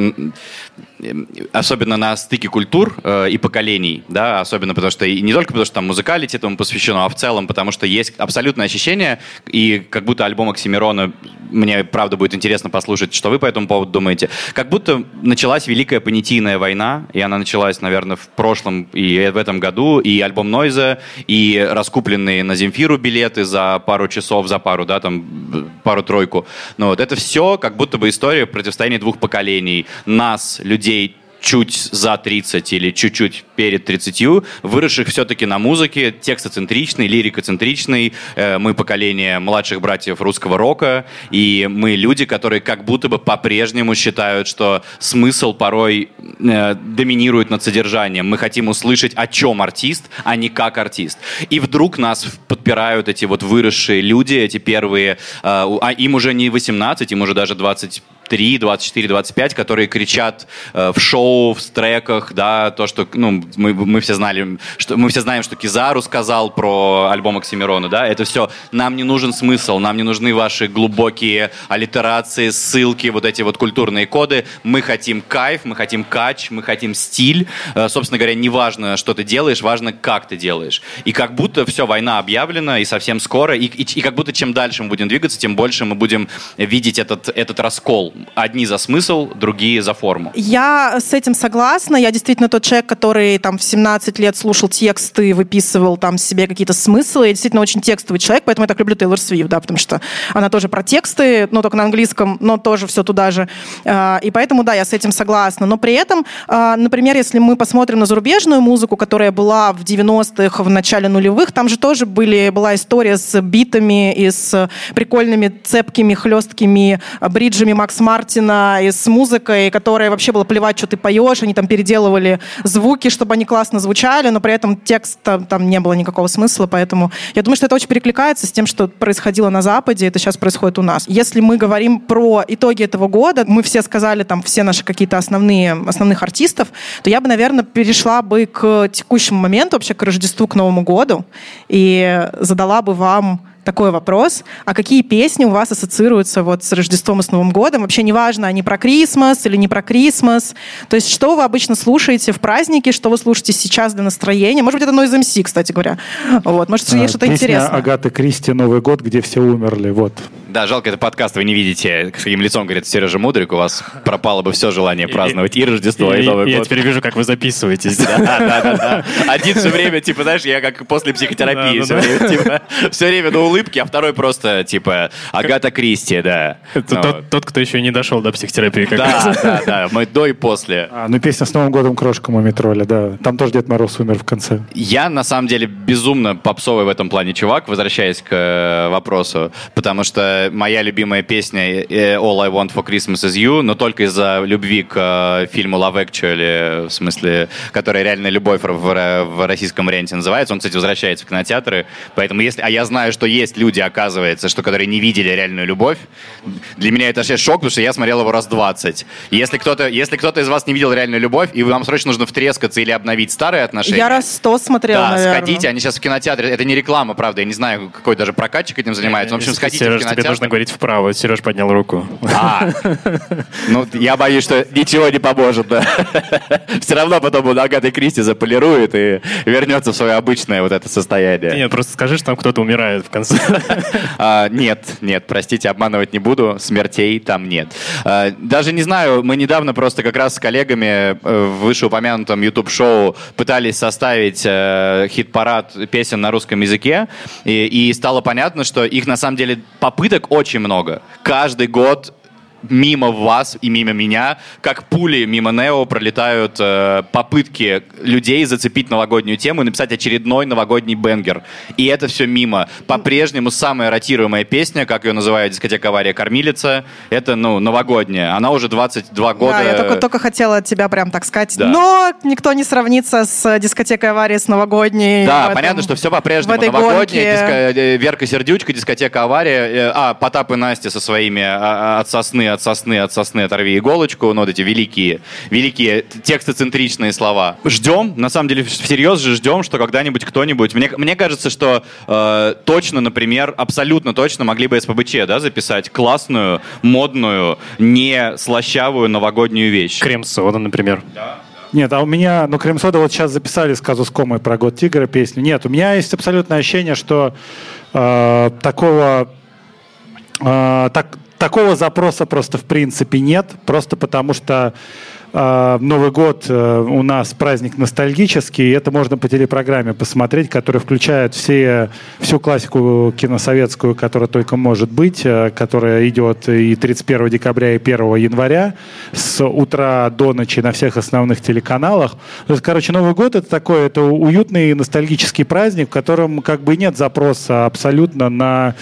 особенно на стыке культур э, и поколений, да, особенно потому что и не только потому что там музыкалити этому посвящено, а в целом потому что есть абсолютное ощущение и как будто альбом Оксимирона мне правда будет интересно послушать, что вы по этому поводу думаете. Как будто началась великая понятийная война, и она началась, наверное, в прошлом и в этом году, и альбом Нойза, и раскупленные на Земфиру билеты за пару часов, за пару, да, там, пару-тройку. Ну вот это все как будто бы история противостояния двух поколений. Нас, людей чуть за 30 или чуть-чуть перед 30, выросших все-таки на музыке, текстоцентричный, лирикоцентричный. Э, Мы поколение младших братьев русского рока, и мы люди, которые как будто бы по-прежнему считают, что смысл порой э, доминирует над содержанием. Мы хотим услышать, о чем артист, а не как артист. И вдруг нас подпирают эти вот выросшие люди, эти первые, э, а им уже не 18, им уже даже 20 3, 24, 25, которые кричат э, в шоу, в треках, да, то, что, ну, мы, мы все знали, что мы все знаем, что Кизару сказал про альбом Оксимирона, да, это все, нам не нужен смысл, нам не нужны ваши глубокие аллитерации, ссылки, вот эти вот культурные коды, мы хотим кайф, мы хотим кач, мы хотим стиль, Э, собственно говоря, не важно, что ты делаешь, важно, как ты делаешь. И как будто все, война объявлена, и совсем скоро, и, и, и как будто чем дальше мы будем двигаться, тем больше мы будем видеть этот, этот раскол. Одни за смысл, другие за форму. Я с этим согласна. Я действительно тот человек, который там в 17 лет слушал тексты, выписывал там себе какие-то смыслы. Я действительно очень текстовый человек, поэтому я так люблю Тейлор Свифт, да, потому что она тоже про тексты, но только на английском, но тоже все туда же. А, И поэтому, да, я с этим согласна. Но при этом, а, например, если мы посмотрим на зарубежную музыку, которая была в 90-х, в начале нулевых, там же тоже были, была история с битами и с прикольными, цепкими, хлесткими бриджами Макс Мартина и с музыкой, которая вообще было плевать, что ты поешь. Они там переделывали звуки, чтобы они классно звучали, но при этом текста там не было никакого смысла, поэтому я думаю, что это очень перекликается с тем, что происходило на Западе, это сейчас происходит у нас. Если мы говорим про итоги этого года, мы все сказали там все наши какие-то основные, основных артистов, то я бы, наверное, перешла бы к текущему моменту, вообще к Рождеству, к Новому году, и задала бы вам такой вопрос. А какие песни у вас ассоциируются вот с Рождеством и с Новым годом? Вообще неважно, они про Крисмас или не про Крисмас. То есть что вы обычно слушаете в праздники, что вы слушаете сейчас для настроения? Может быть, это Noise MC, кстати говоря. Вот, может, А, есть что-то песня интересное. Агаты Кристи «Новый год», где все умерли. Вот. Да, жалко, это подкаст, вы не видите, с каким лицом говорит Сережа Мудрик, у вас пропало бы все желание праздновать и Рождество, и, И- Новый Я год. теперь вижу, как вы записываетесь. Да, *laughs* да, да. Один все время, типа, знаешь, я как после психотерапии все время, типа, все время на улыбке, а второй просто, типа, Агата Кристи, да. Это Ну, тот, тот, кто еще не дошел до психотерапии. Как раз. Да, да, да, мы до и после. А, ну, песня с Новым годом крошка Мумитроля, да. Там тоже Дед Мороз умер в конце. Я, на самом деле, безумно попсовый в этом плане чувак, возвращаясь к э, вопросу, потому что моя любимая песня э, All I Want for Christmas is You, но только из-за любви к э, фильму Love Actually, в смысле, который реально любовь в, в- в российском варианте называется. Он, кстати, возвращается в кинотеатры, поэтому если... А я знаю, что есть люди, оказывается, что которые не видели реальную любовь. Для меня это вообще шок, потому что я смотрел его раз 20. Если кто-то, если кто-то из вас не видел реальную любовь, и вам срочно нужно втрескаться или обновить старые отношения, Я раз сто смотрела, да, наверное. сходите, они сейчас в кинотеатре. Это не реклама, правда. Я не знаю, какой даже прокатчик этим занимается. В общем, сходите Сереж, в тебе нужно говорить вправо. Сереж поднял руку. А, ну, я боюсь, что ничего не поможет, да. Все равно потом он Агатой Кристи заполирует и вернется в свое обычное вот это состояние. Нет, просто скажи, что там кто-то умирает в конце. *laughs* А, нет, нет, простите, обманывать не буду, смертей там нет. А, даже не знаю, мы недавно просто как раз с коллегами э, в вышеупомянутом YouTube-шоу пытались составить э, хит-парад песен на русском языке, и стало понятно, что их на самом деле попыток очень много. Каждый год мимо вас и мимо меня, как пули мимо Нео пролетают э, попытки людей зацепить новогоднюю тему и написать очередной новогодний бенгер. И это все мимо. По-прежнему самая ротируемая песня, как ее называют дискотека «Авария кормилица», это, ну, новогодняя. Она уже 22 года. Да, я только, только хотела от тебя прям так сказать. Да. Но никто не сравнится с дискотекой аварии с новогодней. Да, этом- понятно, что все по-прежнему гонке. Диско- э, Верка Сердючка, дискотека «Авария», э, а, Потап и Настя со своими а, а, от сосны от сосны, от сосны оторви иголочку, ну, вот эти великие, великие текстоцентричные слова. Ждем, на самом деле, всерьез же ждем, что когда-нибудь кто-нибудь... Мне, мне кажется, что э, точно, например, абсолютно точно могли бы СПБЧ, да, записать классную, модную, не слащавую новогоднюю вещь. Крем-сода, например. Нет, а у меня, ну, Крем-сода вот сейчас записали с Казускомой про Год Тигра песню. Нет, у меня есть абсолютное ощущение, что э, такого, э, так, такого запроса просто в принципе нет, просто потому что Новый год э, у нас праздник ностальгический, и это можно по телепрограмме посмотреть, которая включает все, всю классику киносоветскую, которая только может быть, э, которая идет и 31 декабря, и 1 января с утра до ночи на всех основных телеканалах. Короче, Новый год это такой, это уютный ностальгический праздник, в котором как бы нет запроса абсолютно на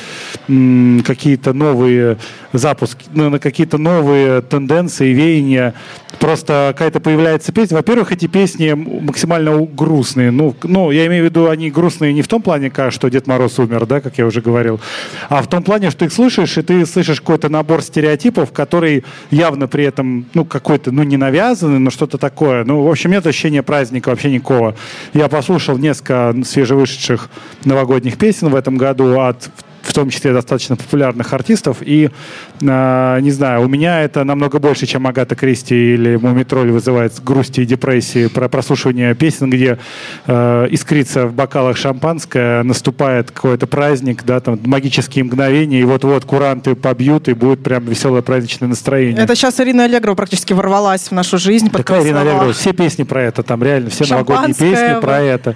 какие-то новые запуски, на какие-то новые тенденции, веяния. Просто какая-то появляется песня. Во-первых, эти песни максимально грустные. Ну, ну, я имею в виду, они грустные не в том плане, что Дед Мороз умер, да, как я уже говорил, а в том плане, что их слышишь, и ты слышишь какой-то набор стереотипов, который явно при этом, ну, какой-то, ну, не навязанный, но что-то такое. Ну, в общем, нет ощущения праздника вообще никакого. Я послушал несколько свежевышедших новогодних песен в этом году от в том числе достаточно популярных артистов. И, э, не знаю, у меня это намного больше, чем Агата Кристи или Мумитроль вызывает грусти и депрессии про прослушивание песен, где э, искрится в бокалах шампанское, наступает какой-то праздник, да, там магические мгновения, и вот-вот куранты побьют, и будет прям веселое праздничное настроение. Это сейчас Ирина Аллегрова практически ворвалась в нашу жизнь. Такая Ирина. Аллегрова, все песни про это, там реально все новогодние песни про это.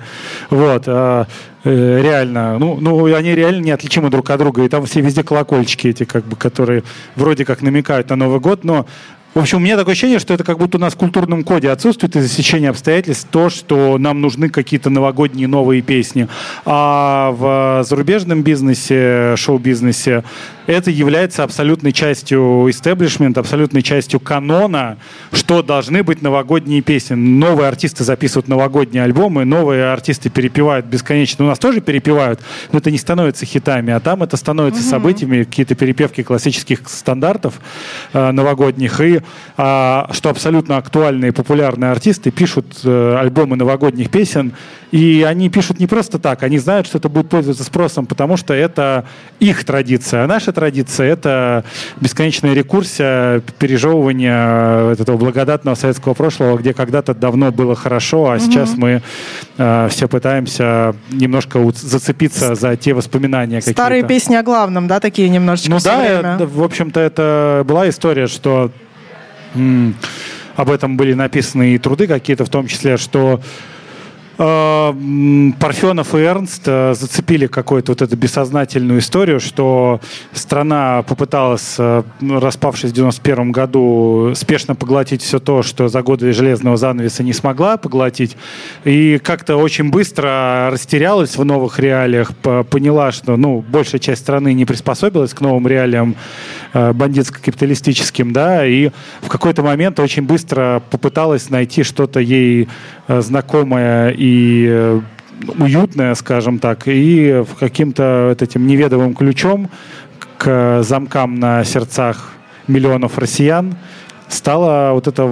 Вот. э, реально, ну, ну, они реально неотличимы друг от друга, и там все везде колокольчики эти, как бы, которые вроде как намекают на Новый год, но в общем, у меня такое ощущение, что это как будто у нас в культурном коде отсутствует из-за сечения обстоятельств то, что нам нужны какие-то новогодние новые песни. А в зарубежном бизнесе, шоу-бизнесе, это является абсолютной частью истеблишмента, абсолютной частью канона, что должны быть новогодние песни. Новые артисты записывают новогодние альбомы, новые артисты перепевают бесконечно. У нас тоже перепевают, но это не становится хитами, а там это становится событиями, какие-то перепевки классических стандартов э, новогодних. И что абсолютно актуальные популярные артисты пишут э, альбомы новогодних песен, и они пишут не просто так, они знают, что это будет пользоваться спросом, потому что это их традиция. А наша традиция — это бесконечная рекурсия, пережевывание вот этого благодатного советского прошлого, где когда-то давно было хорошо, а сейчас мы э, все пытаемся немножко зацепиться за те воспоминания какие-то. Старые песни о главном, да, такие немножечко Ну да, время? это, в общем-то, это была история, что об этом были написаны и труды какие-то, в том числе, что Парфенов и Эрнст э, зацепили какую-то вот эту бессознательную историю, что страна попыталась, э, ну, распавшись в 91 году, спешно поглотить все то, что за годы железного занавеса не смогла поглотить, и как-то очень быстро растерялась в новых реалиях, по- поняла, что ну, большая часть страны не приспособилась к новым реалиям э, бандитско-капиталистическим, да, и в какой-то момент очень быстро попыталась найти что-то ей знакомое и э, уютное, скажем так, и каким-то этим неведомым ключом к замкам на сердцах миллионов россиян стало вот это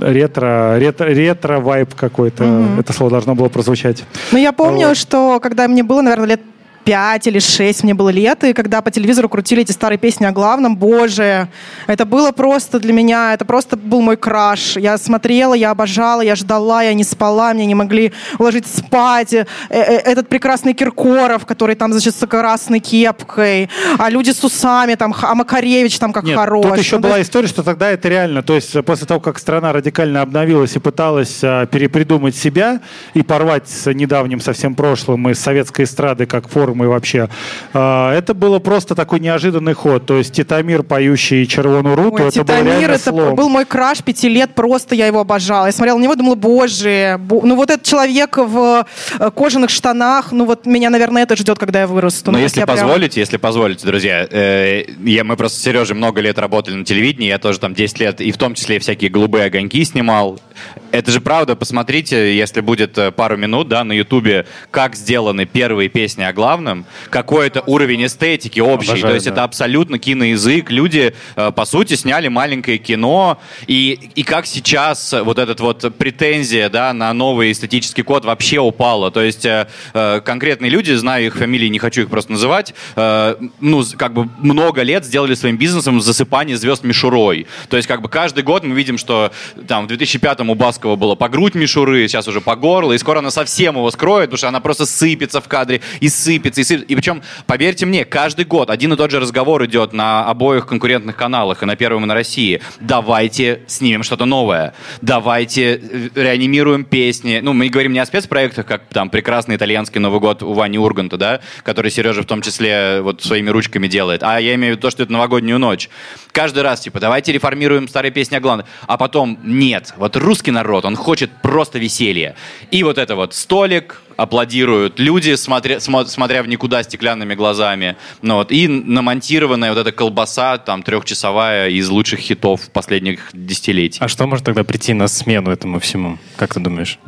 ретро, ретро, ретро-вайб какой-то. Это слово должно было прозвучать. Ну, я помню, Вот. что когда мне было, наверное, лет пять или шесть мне было лет, и когда по телевизору крутили эти старые песни о главном, боже, это было просто для меня, это просто был мой краш. Я смотрела, я обожала, я ждала, я не спала, меня не могли уложить спать. Э, э, Этот прекрасный Киркоров, который там, значит, с красной кепкой, а люди с усами, там, а Макаревич там как Нет, хорош. тут еще Ну, была есть- история, что тогда это реально, то есть э, после того, как страна радикально обновилась и пыталась перепридумать себя и порвать с недавним совсем прошлым и советской эстрады как формы вообще, а, это было просто такой неожиданный ход. То есть Титамир, поющий червоную руту, Ой, это был Титамир, реально это слом. был мой краш пяти лет, просто я его обожала. Я смотрела на него, думала, боже, бо- ну вот этот человек в э, кожаных штанах, ну вот меня, наверное, это ждет, когда я вырасту. Но Ну, если я прям- позволите, если позволите, друзья, э, я, мы просто с Сережей много лет работали на телевидении, я тоже там 10 лет, и в том числе всякие голубые огоньки снимал. Это же правда, посмотрите, если будет э, пару минут, да, на Ютубе, как сделаны первые песни о главном, какой это уровень эстетики общий. Обожаю, То есть да. это абсолютно киноязык. Люди, э, по сути, сняли маленькое кино. И, и как сейчас вот этот вот претензия, да, на новый эстетический код вообще упала. То есть э, конкретные люди, знаю их фамилии, не хочу их просто называть, ну, как бы много лет сделали своим бизнесом засыпание звезд мишурой. То есть как бы каждый год мы видим, что там в 2005-м у Баскова было по грудь мишуры, сейчас уже по горло, и скоро она совсем его скроет, потому что она просто сыпется в кадре, и сыпется, и сыпется. И причем, поверьте мне, каждый год один и тот же разговор идет на обоих конкурентных каналах, и на Первом, и на России. Давайте снимем что-то новое. Давайте э, реанимируем песни. Ну, мы говорим не о спецпроектах, как там прекрасный итальянский Новый год у Вани Урганта, да, который Сережа в том числе вот своими ручками делает. А я имею в виду то, что это новогоднюю ночь. Каждый раз, типа, давайте реформируем старые песни о главном. А потом, нет. Вот русский народ, он хочет просто веселья. И вот это вот столик, аплодируют люди, смотря, смо- смотря в никуда стеклянными глазами. Ну, вот, и намонтированная вот эта колбаса, там, трехчасовая из лучших хитов последних десятилетий. А что может тогда прийти на смену этому всему? Как ты думаешь?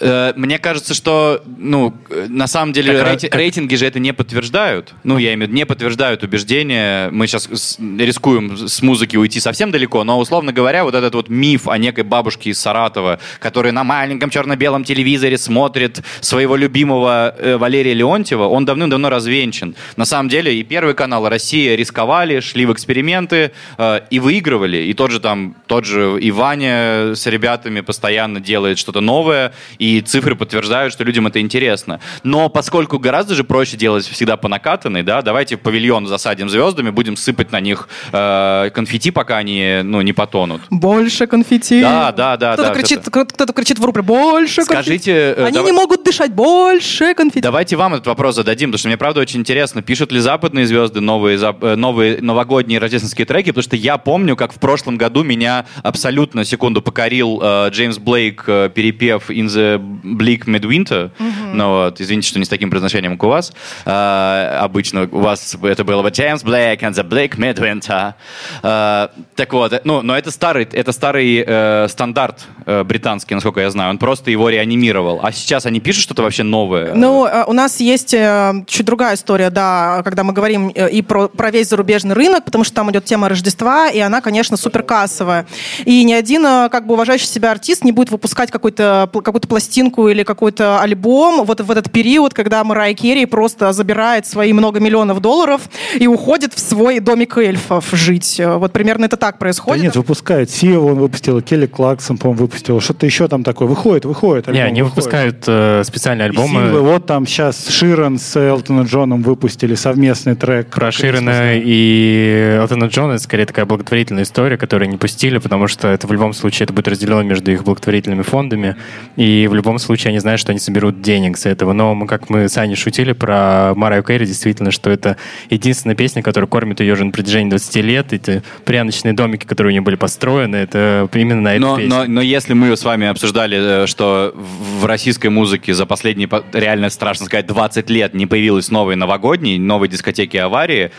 Э, Мне кажется, что, ну, э, на самом деле Как раз- рейти- как- рейтинги же это не подтверждают. Ну, я имею в виду, не подтверждают убеждения. Мы сейчас с- рискуем с музыки уйти совсем далеко, но, условно говоря, вот этот вот миф о некой бабушке из Саратова, которая на маленьком черно-белом телевизоре смотрит своего любимого э, Валерия Леонтьева, он давным-давно развенчан. На самом деле и Первый канал, и Россия рисковали, шли в эксперименты э, и выигрывали. И тот же там, тот же и Ваня с ребятами постоянно делает что-то новое, и цифры подтверждают, что людям это интересно. Но поскольку гораздо же проще делать всегда по накатанной, да, давайте в павильон засадим звездами, будем сыпать на них э, конфетти, пока они, ну, не потонут. Больше конфетти. Да, да, да, Кто-то да, кричит, кто-то. кто- кто-то кричит в рупоре, больше конфетти. Скажите, э, Они давай- не могут дышать, больше конфетти. Давайте вам этот вопрос зададим, потому что мне правда очень интересно, пишут ли западные звезды новые, э, новые новогодние рождественские треки, потому что я помню, как в прошлом году меня абсолютно секунду покорил э, Джеймс Блейк, э, перепев In the Bleak Midwinter. Ну вот, извините, что не с таким произношением, как у вас. Э, обычно у вас это было бы Джеймс Блейк and the Bleak Midwinter. Э, так вот, ну, но это старый, это старый э, стандарт британский, насколько я знаю. Он просто его реанимировал. А сейчас они пишут что-то вообще новое? Ну, э, у нас есть э, чуть другая история, да, когда мы говорим э, и про, про весь зарубежный рынок, потому что там идет тема Рождества, и она, конечно, суперкассовая. И ни один, э, как бы, уважающий себя артист не будет выпускать какую-то пластинку или какой-то альбом вот в этот период, когда Мэрайя Керри просто забирает свои много миллионов долларов и уходит в свой домик эльфов жить. Э, Вот примерно это так Да происходит. нет, выпускает. Сия он выпустил, Келли Клаксон, по-моему, выпустил. Что-то еще там такое. Выходит, выходит. Не, альбом они выходит. выпускают э, специальные И синглы. альбомы Вот там сейчас Ширан с Элтоном Джоном выпустили совместный трек. про Ширина Christmas. и Элтона Джона. Это скорее такая благотворительная история, которую не пустили, потому что это в любом случае это будет разделено между их благотворительными фондами. И в любом случае они знают, что они соберут денег с этого. Но мы, как мы с Аней шутили про Мараю Кэрри, действительно, что это единственная песня, которая кормит ее уже на протяжении 20 лет. Эти пряночные домики, которые у нее были построены, это именно на эту Но, песню. но, но если мы с вами обсуждали, э, что в российской музыке за последние, по- реально страшно сказать, 20 лет не появилось новой новогодней, новой дискотеки аварии,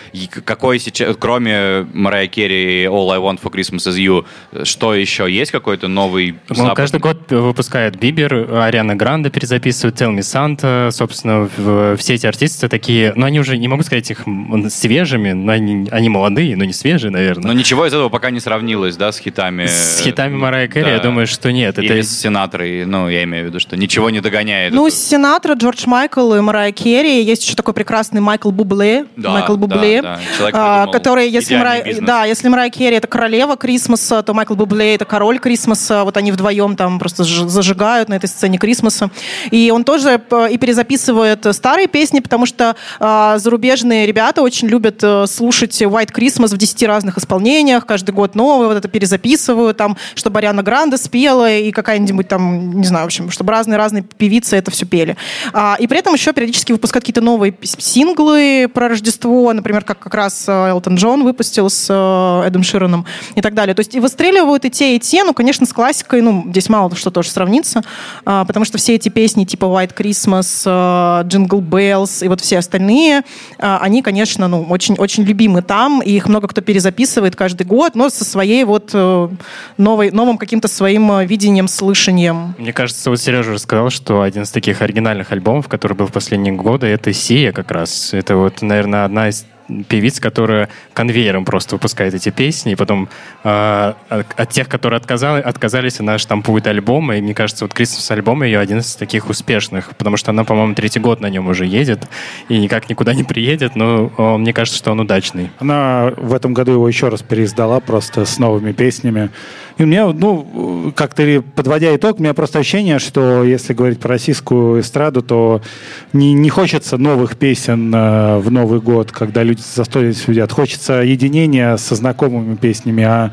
какой сейчас, кроме Mariah Керри и All I Want for Christmas is You, э, что еще? Есть какой-то новый Ну, западный? каждый год выпускает Бибер, Ариана Гранде перезаписывает, Tell Me Santa, собственно, все эти артисты такие, ну, они уже, не могу сказать их свежими, но они, они молодые, но не свежие, наверное. Но ничего из этого пока не сравнилось, да, с хитами? С хитами Марая Кэрри, Да. я думаю, что нет. Или Это с Синатрой, ну, я имею в виду, что ничего не догоняет. Ну, эту- Синатра, Джордж Майкл и Марайя Керри. Есть еще такой прекрасный Майкл Бубле. Да, Майкл Бубле. да, да. Человек а, придумал который, если бизнес. да, если Марайя Керри это королева Крисмаса, то Майкл Бубле это король Крисмаса. Вот они вдвоем там просто зажигают на этой сцене Крисмаса. И он тоже п- и перезаписывает старые песни, потому что а, зарубежные ребята очень любят э, слушать White Christmas в 10 разных исполнениях, каждый год новый, вот это перезаписывают, там, чтобы Ариана Гранде спела и какая-нибудь там, не знаю, в общем, чтобы разные-разные певицы это все пели. А, и при этом еще периодически выпускают какие-то новые синглы про Рождество, например, как как раз э, Элтон Джон выпустил с э, Эдом Широном и так далее. То есть и выстреливают и те, и те, ну, конечно, с классикой, ну, здесь мало что тоже сравнится, а, потому что все эти песни типа White Christmas, э, Jingle Bells и вот все остальные, а, они, конечно, ну, очень, очень любимы там, и их много кто перезаписывает каждый год, но со своей вот новой, новым каким-то своим видением, слышанием. Мне кажется, вот Сережа уже сказал, что один из таких оригинальных альбомов, который был в последние годы, это «Сия» как раз. Это вот, наверное, одна из певиц, которая конвейером просто выпускает эти песни, и потом э, от тех, которые отказали, отказались, она штампует альбомы, и мне кажется, вот Christmas альбом ее один из таких успешных, потому что она, по-моему, третий год на нем уже едет, и никак никуда не приедет, но о, мне кажется, что он удачный. Она в этом году его еще раз переиздала просто с новыми песнями. И у меня, ну, как-то подводя итог, у меня просто ощущение, что если говорить про российскую эстраду, то не, не хочется новых песен э, в Новый год, когда люди за столик сидят. Хочется единения со знакомыми песнями, а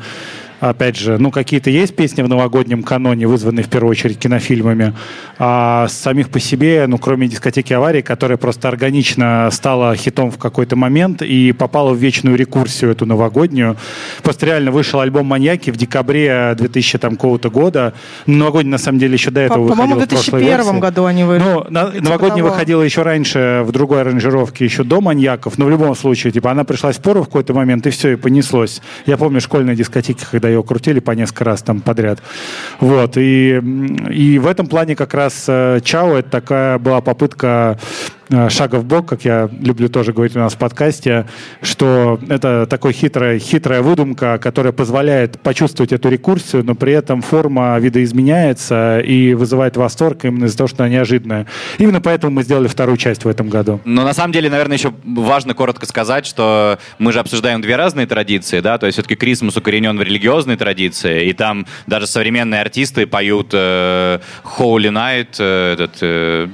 опять же, ну, какие-то есть песни в новогоднем каноне, вызванные в первую очередь кинофильмами, а самих по себе, ну, кроме дискотеки аварии, которая просто органично стала хитом в какой-то момент и попала в вечную рекурсию эту новогоднюю. Просто реально вышел альбом «Маньяки» в декабре 2000 там, какого-то года. Новогодний, на самом деле, еще до этого По- выходил По-моему, в 2001 году они вышли. ну, на, новогодняя того. выходила еще раньше в другой аранжировке, еще до маньяков, но в любом случае, типа, она пришлась в пору в какой-то момент, и все, и понеслось. Я помню школьные дискотеки, когда его крутили по несколько раз там подряд. Вот, и, и в этом плане как раз э, Чао это такая была попытка шага в бок, как я люблю тоже говорить у нас в подкасте, что это такой хитрая, хитрая выдумка, которая позволяет почувствовать эту рекурсию, но при этом форма видоизменяется и вызывает восторг именно из-за того, что она неожиданная. Именно поэтому мы сделали вторую часть в этом году. Но на самом деле, наверное, еще важно коротко сказать, что мы же обсуждаем две разные традиции, да, то есть все-таки Крисмус укоренен в религиозной традиции, и там даже современные артисты поют э, Holy Night, э, этот, э,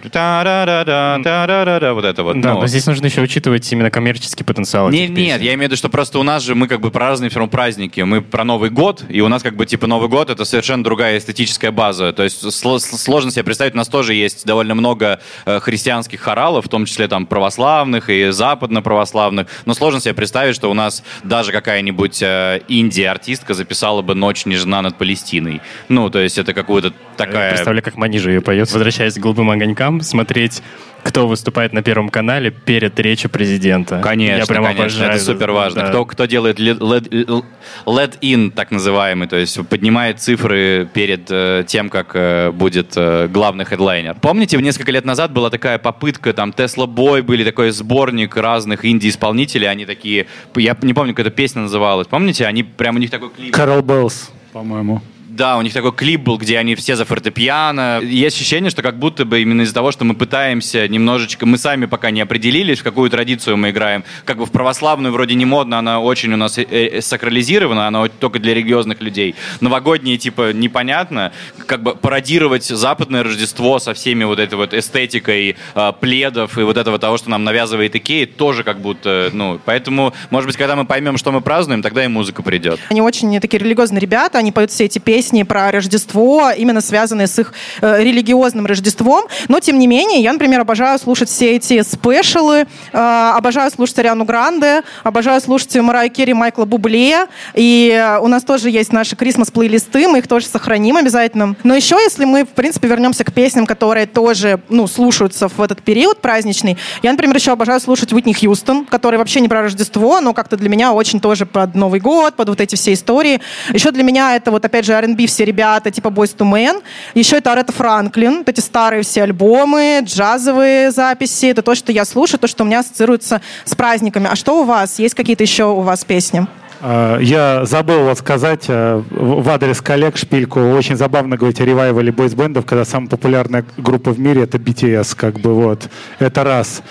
та-ра-ра-да, вот это вот. Да, ну. но здесь нужно еще учитывать именно коммерческий потенциал Не, нет, я имею в виду, что просто у нас же мы как бы про разные все равно праздники. Мы про Новый год, и у нас как бы типа Новый год это совершенно другая эстетическая база. То есть сло- сложно себе представить, у нас тоже есть довольно много э, христианских хоралов, в том числе там православных и западно-православных. Но сложно себе представить, что у нас даже какая-нибудь э, инди-артистка записала бы «Ночь нежна над Палестиной». Ну, то есть это какую-то Я такая... представляю, как Манижа ее поет. Возвращаясь к голубым огонькам, смотреть, кто выступает на Первом канале перед речью президента. Конечно, Я прям конечно, обожаю. это супер важно. Да. Кто, кто делает лед- led- led in, так называемый, то есть поднимает цифры перед э, тем, как э, будет э, главный хедлайнер. Помните, несколько лет назад была такая попытка, там Tesla Boy были такой сборник разных инди-исполнителей, они такие, я не помню, как эта песня называлась, помните, они прям у них такой клип. Carol of the Bells, по-моему. Да, у них такой клип был, где они все за фортепиано. Есть ощущение, что как будто бы именно из-за того, что мы пытаемся немножечко, мы сами пока не определились, в какую традицию мы играем. Как бы в православную вроде не модно, она очень у нас э, э, сакрализирована, она только для религиозных людей. Новогодние типа непонятно. Как бы пародировать западное Рождество со всеми вот этой вот эстетикой э, пледов и вот этого того, что нам навязывает Икея, тоже как будто, ну, поэтому, может быть, когда мы поймем, что мы празднуем, тогда и музыка придет. Они очень такие религиозные ребята, они поют все эти песни про Рождество, именно связанные с их э, религиозным Рождеством. Но, тем не менее, я, например, обожаю слушать все эти спешалы, э, обожаю слушать Ариану Гранде, обожаю слушать Мараю Керри, Майкла Бубле. И э, у нас тоже есть наши крисмас-плейлисты, мы их тоже сохраним обязательно. Но еще, если мы, в принципе, вернемся к песням, которые тоже, ну, слушаются в этот период праздничный, я, например, еще обожаю слушать Уитни Хьюстон, который вообще не про Рождество, но как-то для меня очень тоже под Новый год, под вот эти все истории. Еще для меня это вот, опять же, R&B все ребята, типа Boys to Men. Еще это Аретта Франклин, вот эти старые все альбомы, джазовые записи. Это то, что я слушаю, то, что у меня ассоциируется с праздниками. А что у вас? Есть какие-то еще у вас песни? А, Я забыл вот сказать э, в адрес коллег шпильку. Очень забавно говорить о ревайвале бойсбендов, когда самая популярная группа в мире это BTS, как бы вот. Это раз.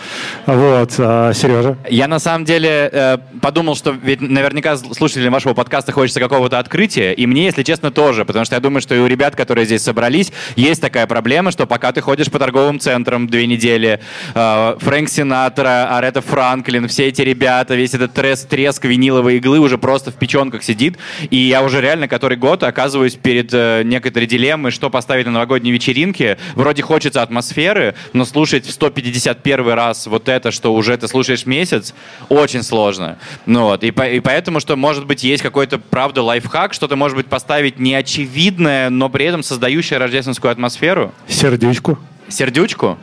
Вот. А, Сережа? Я на самом деле э, подумал, что ведь наверняка слушателям вашего подкаста хочется какого-то открытия, и мне, если честно, тоже, потому что я думаю, что и у ребят, которые здесь собрались, есть такая проблема, что пока ты ходишь по торговым центрам две недели, э, Фрэнк Синатра, Арета Франклин, все эти ребята, весь этот треск, треск виниловой иглы уже просто в печенках сидит, и я уже реально который год оказываюсь перед э, некоторой дилеммой, что поставить на новогодней вечеринке. Вроде хочется атмосферы, но слушать в 151 раз вот это, что уже ты слушаешь месяц, очень сложно. Ну вот, и, по- и поэтому, что, может быть, есть какой-то, правда, лайфхак, что-то, может быть, поставить неочевидное, но при этом создающее рождественскую атмосферу. Сердючку. Сердючку.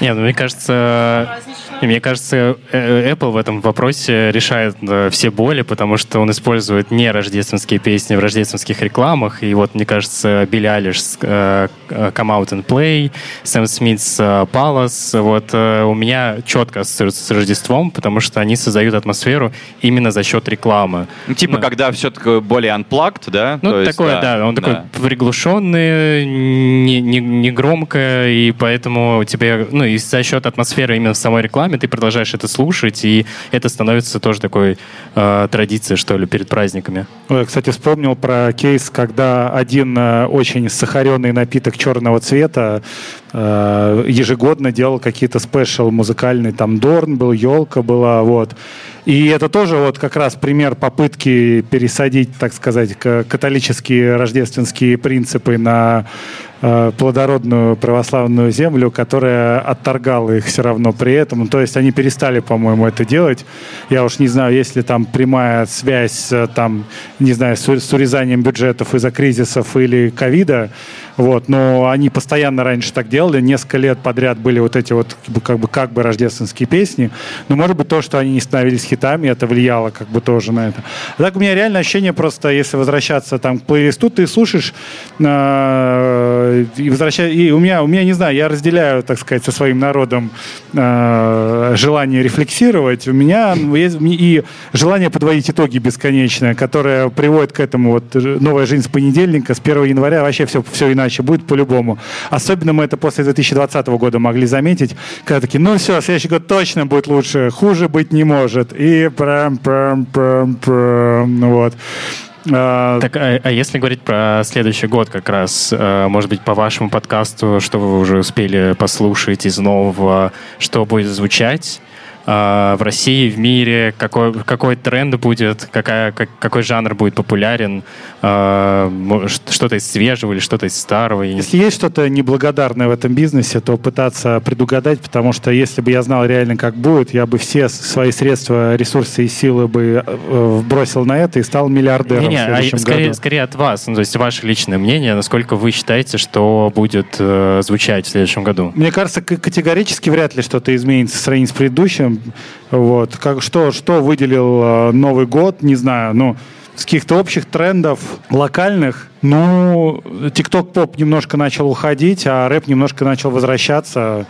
Не, ну мне кажется, мне кажется, э, Apple в этом вопросе решает э, все боли, потому что он использует не рождественские песни в рождественских рекламах. И вот, мне кажется, Билли Алиш э, Come Out and Play, Сэм Смит с Palace, вот у меня четко ассоциируется с Рождеством, потому что они создают атмосферу именно за счет рекламы. Ну, типа, Ну. когда все такое более unplugged, да? Ну, То есть, такое, да, он такой приглушенный, не, не, не громко, и поэтому тебе, ну, и за счет атмосферы именно в самой рекламе ты продолжаешь это слушать, и это становится тоже такой э, традицией, что ли, перед праздниками. Ой, кстати, вспомнил про кейс, когда один э, очень сахаренный напиток черного цвета э, ежегодно делал какие-то спешл музыкальные, там Дорн был, елка была, вот. И это тоже вот как раз пример попытки пересадить, так сказать, католические рождественские принципы на э, плодородную православную землю, которая отторгала их все равно при этом. То есть они перестали, по-моему, это делать. Я уж не знаю, есть ли там прямая связь, э, там, не знаю, с, с урезанием бюджетов из-за кризисов или ковида. Вот, но они постоянно раньше так делали, несколько лет подряд были вот эти вот как бы, как бы рождественские песни. Но может быть то, что они не становились хитами, это влияло как бы тоже на это. А так у меня реально ощущение просто, если возвращаться там к плейлисту, ты слушаешь э, и возвращаешь, и у меня, у меня не знаю, я разделяю, так сказать, со своим народом э, желание рефлексировать. У меня есть и желание подводить итоги бесконечное, которое приводит к этому вот э, новая жизнь с понедельника, с 1 января вообще все, все иначе будет по-любому. Особенно мы это после 2020 года могли заметить, когда такие, ну все, следующий год точно будет лучше, хуже быть не может. И прям, прям, прям, прям, вот. А, Так, а, а если говорить про следующий год как раз, э, может быть, по вашему подкасту, что вы уже успели послушать из нового, что будет звучать в России, в мире, какой, какой тренд будет, какая, как- какой жанр будет популярен, э, может, что-то из свежего или что-то из старого. не Если есть что-то неблагодарное в этом бизнесе, то пытаться предугадать, потому что если бы я знал реально, как будет, я бы все свои средства, ресурсы и силы бы э, бросил на это и стал миллиардером Не-не, в а скорее, году. скорее от вас, ну, то есть ваше личное мнение, насколько вы считаете, что будет э, звучать в следующем году? Мне кажется, категорически вряд ли что-то изменится в сравнении с предыдущим. Вот. Как, что, что выделил э, Новый год, не знаю. Ну, с каких-то общих трендов локальных, ну, тикток-поп немножко начал уходить, а рэп немножко начал возвращаться.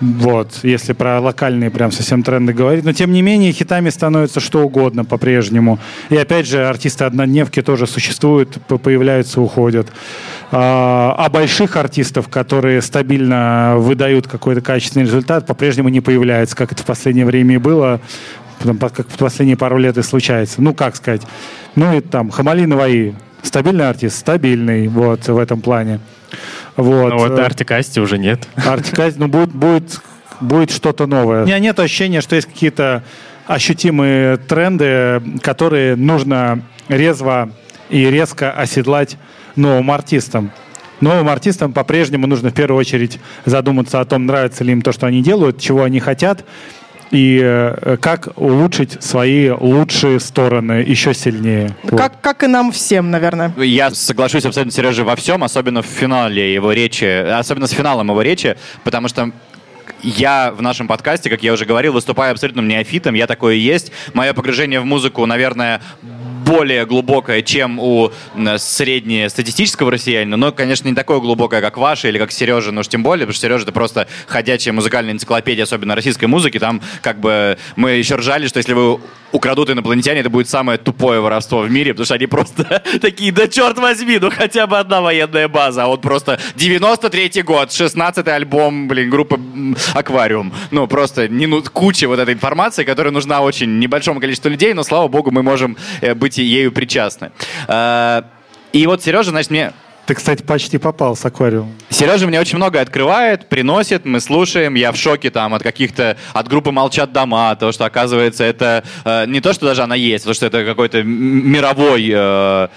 Вот, если про локальные прям совсем тренды говорить. Но тем не менее, хитами становится что угодно по-прежнему. И опять же, артисты однодневки тоже существуют, появляются, уходят. А, а больших артистов, которые стабильно выдают какой-то качественный результат, по-прежнему не появляется, как это в последнее время и было, потом, по- как в последние пару лет и случается. Ну, как сказать. Ну, и там, Хамали Наваи. Стабильный артист? Стабильный, вот, в этом плане. Вот. Ну вот э, Артикасти уже нет. Артиказ, ну, будет, будет, будет что-то новое. У меня нет ощущения, что есть какие-то ощутимые тренды, которые нужно резво и резко оседлать новым артистам. Новым артистам по-прежнему нужно в первую очередь задуматься о том, нравится ли им то, что они делают, чего они хотят, и э, как улучшить свои лучшие стороны еще сильнее. Вот. Как, как и нам всем, наверное. Я соглашусь абсолютно с Сережей во всем, особенно в финале его речи, особенно с финалом его речи, потому что я в нашем подкасте, как я уже говорил, выступаю абсолютным неофитом, я такое и есть. Мое погружение в музыку, наверное, более глубокое, чем у среднестатистического россиянина, но, конечно, не такое глубокое, как ваше или как Сережа, но уж тем более, потому что Сережа это просто ходячая музыкальная энциклопедия, особенно российской музыки. Там как бы мы еще ржали, что если вы украдут инопланетяне, это будет самое тупое воровство в мире, потому что они просто *laughs* такие, да черт возьми, ну хотя бы одна военная база, а вот просто 93-й год, 16-й альбом, блин, группы Аквариум. Ну, просто не, ну, куча вот этой информации, которая нужна очень небольшому количеству людей, но, слава богу, мы можем э, быть ею причастны. Э, И вот Сережа, значит, мне Ты, кстати, почти попал с аквариумом. Сережа мне очень много открывает, приносит, мы слушаем, я в шоке там от каких-то, от группы «Молчат дома», то, что, оказывается, это э, не то, что даже она есть, потому что это какой-то мировой... э,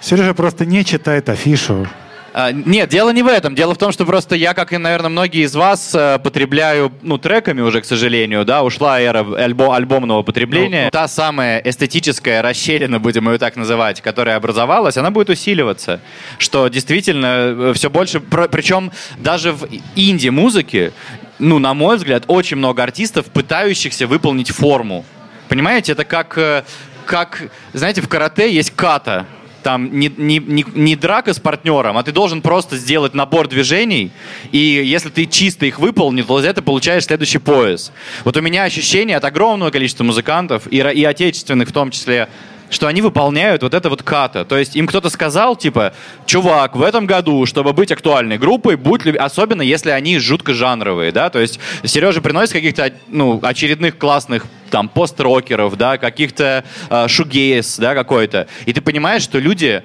Сережа просто не читает афишу. А, Нет, дело не в этом. Дело в том, что просто я, как и, наверное, многие из вас, э, потребляю, ну, треками уже, к сожалению, да, ушла эра альбо- альбомного потребления. Та самая эстетическая расщелина, будем ее так называть, которая образовалась, она будет усиливаться. Что действительно все больше... Причем даже в инди-музыке ну, на мой взгляд, очень много артистов, пытающихся выполнить форму. Понимаете, это как, э, как знаете, в карате есть ката. Там не, не, не, не драка с партнером, а ты должен просто сделать набор движений, и если ты чисто их выполнил, то за это получаешь следующий пояс. Вот у меня ощущение от огромного количества музыкантов, и, и отечественных в том числе, что они выполняют вот это вот ката. То есть им кто-то сказал, типа, чувак, в этом году, чтобы быть актуальной группой, будь люб- особенно если они жутко жанровые, да, то есть Сережа приносит каких-то, ну, очередных классных там пост-рокеров, да, каких-то э, шугейс, да, какой-то. И ты понимаешь, что люди,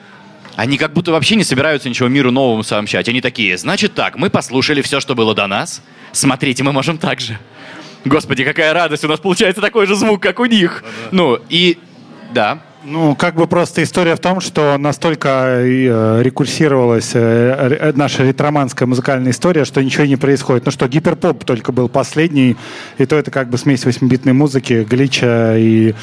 они как будто вообще не собираются ничего миру новому сообщать. Они такие, значит так, мы послушали все, что было до нас. Смотрите, мы можем так же. Господи, какая радость, у нас получается такой же звук, как у них. Ну, и да. Ну, как бы просто история в том, что настолько э, рекурсировалась э, наша ретроманская музыкальная история, что ничего не происходит. Ну что, гиперпоп только был последний, и то это как бы смесь восьмибитной музыки, глича и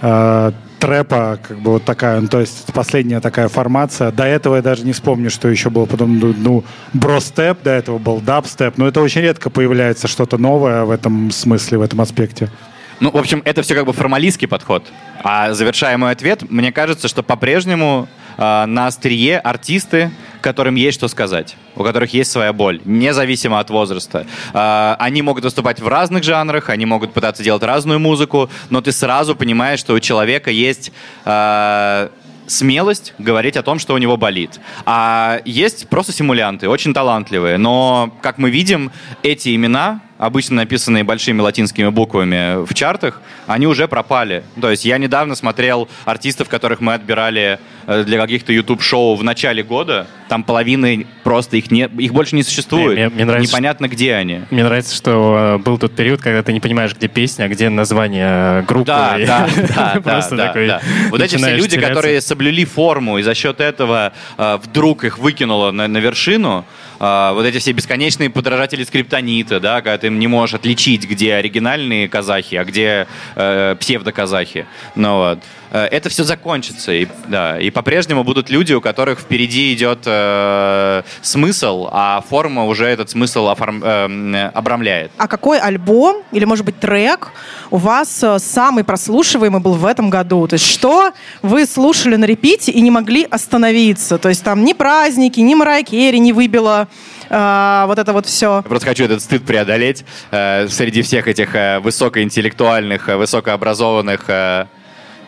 э, трэпа, как бы вот такая, ну, то есть последняя такая формация. До этого я даже не вспомню, что еще было потом, ну, ну бростеп, до этого был дабстеп, но это очень редко появляется что-то новое в этом смысле, в этом аспекте. Ну, в общем, это все как бы формалистский подход. А завершая мой ответ, мне кажется, что по-прежнему э, на острие артисты, которым есть что сказать, у которых есть своя боль, независимо от возраста. Э, они могут выступать в разных жанрах, они могут пытаться делать разную музыку, но ты сразу понимаешь, что у человека есть... э, смелость говорить о том, что у него болит. А есть просто симулянты, очень талантливые, но, как мы видим, эти имена, обычно написанные большими латинскими буквами в чартах, они уже пропали. То есть я недавно смотрел артистов, которых мы отбирали э, для каких-то YouTube-шоу в начале года, там половины просто их не, их больше не существует. Мне- мне нравится, Непонятно, где они. Мне нравится, что э, был тот период, когда ты не понимаешь, где песня, а где название э, группы. Да, да, *laughs* да, Просто такой. Вот эти все люди, которые соблюли форму и за счет этого вдруг их выкинуло на вершину, э, вот эти все бесконечные подражатели скриптонита, да, когда ты не можешь отличить, где оригинальные казахи, а где э, псевдоказахи. Ну вот. Э, Это все закончится, и, да, и по-прежнему будут люди, у которых впереди идет э, смысл, а форма уже этот смысл оформ- э, обрамляет. А какой альбом или, может быть, трек у вас э, самый прослушиваемый был в этом году? То есть что вы слушали на репите и не могли остановиться? То есть там ни праздники, ни Марай Керри не выбило э, вот это вот все. Я просто хочу этот стыд преодолеть э, среди всех этих э, высокоинтеллектуальных, э, высокообразованных э,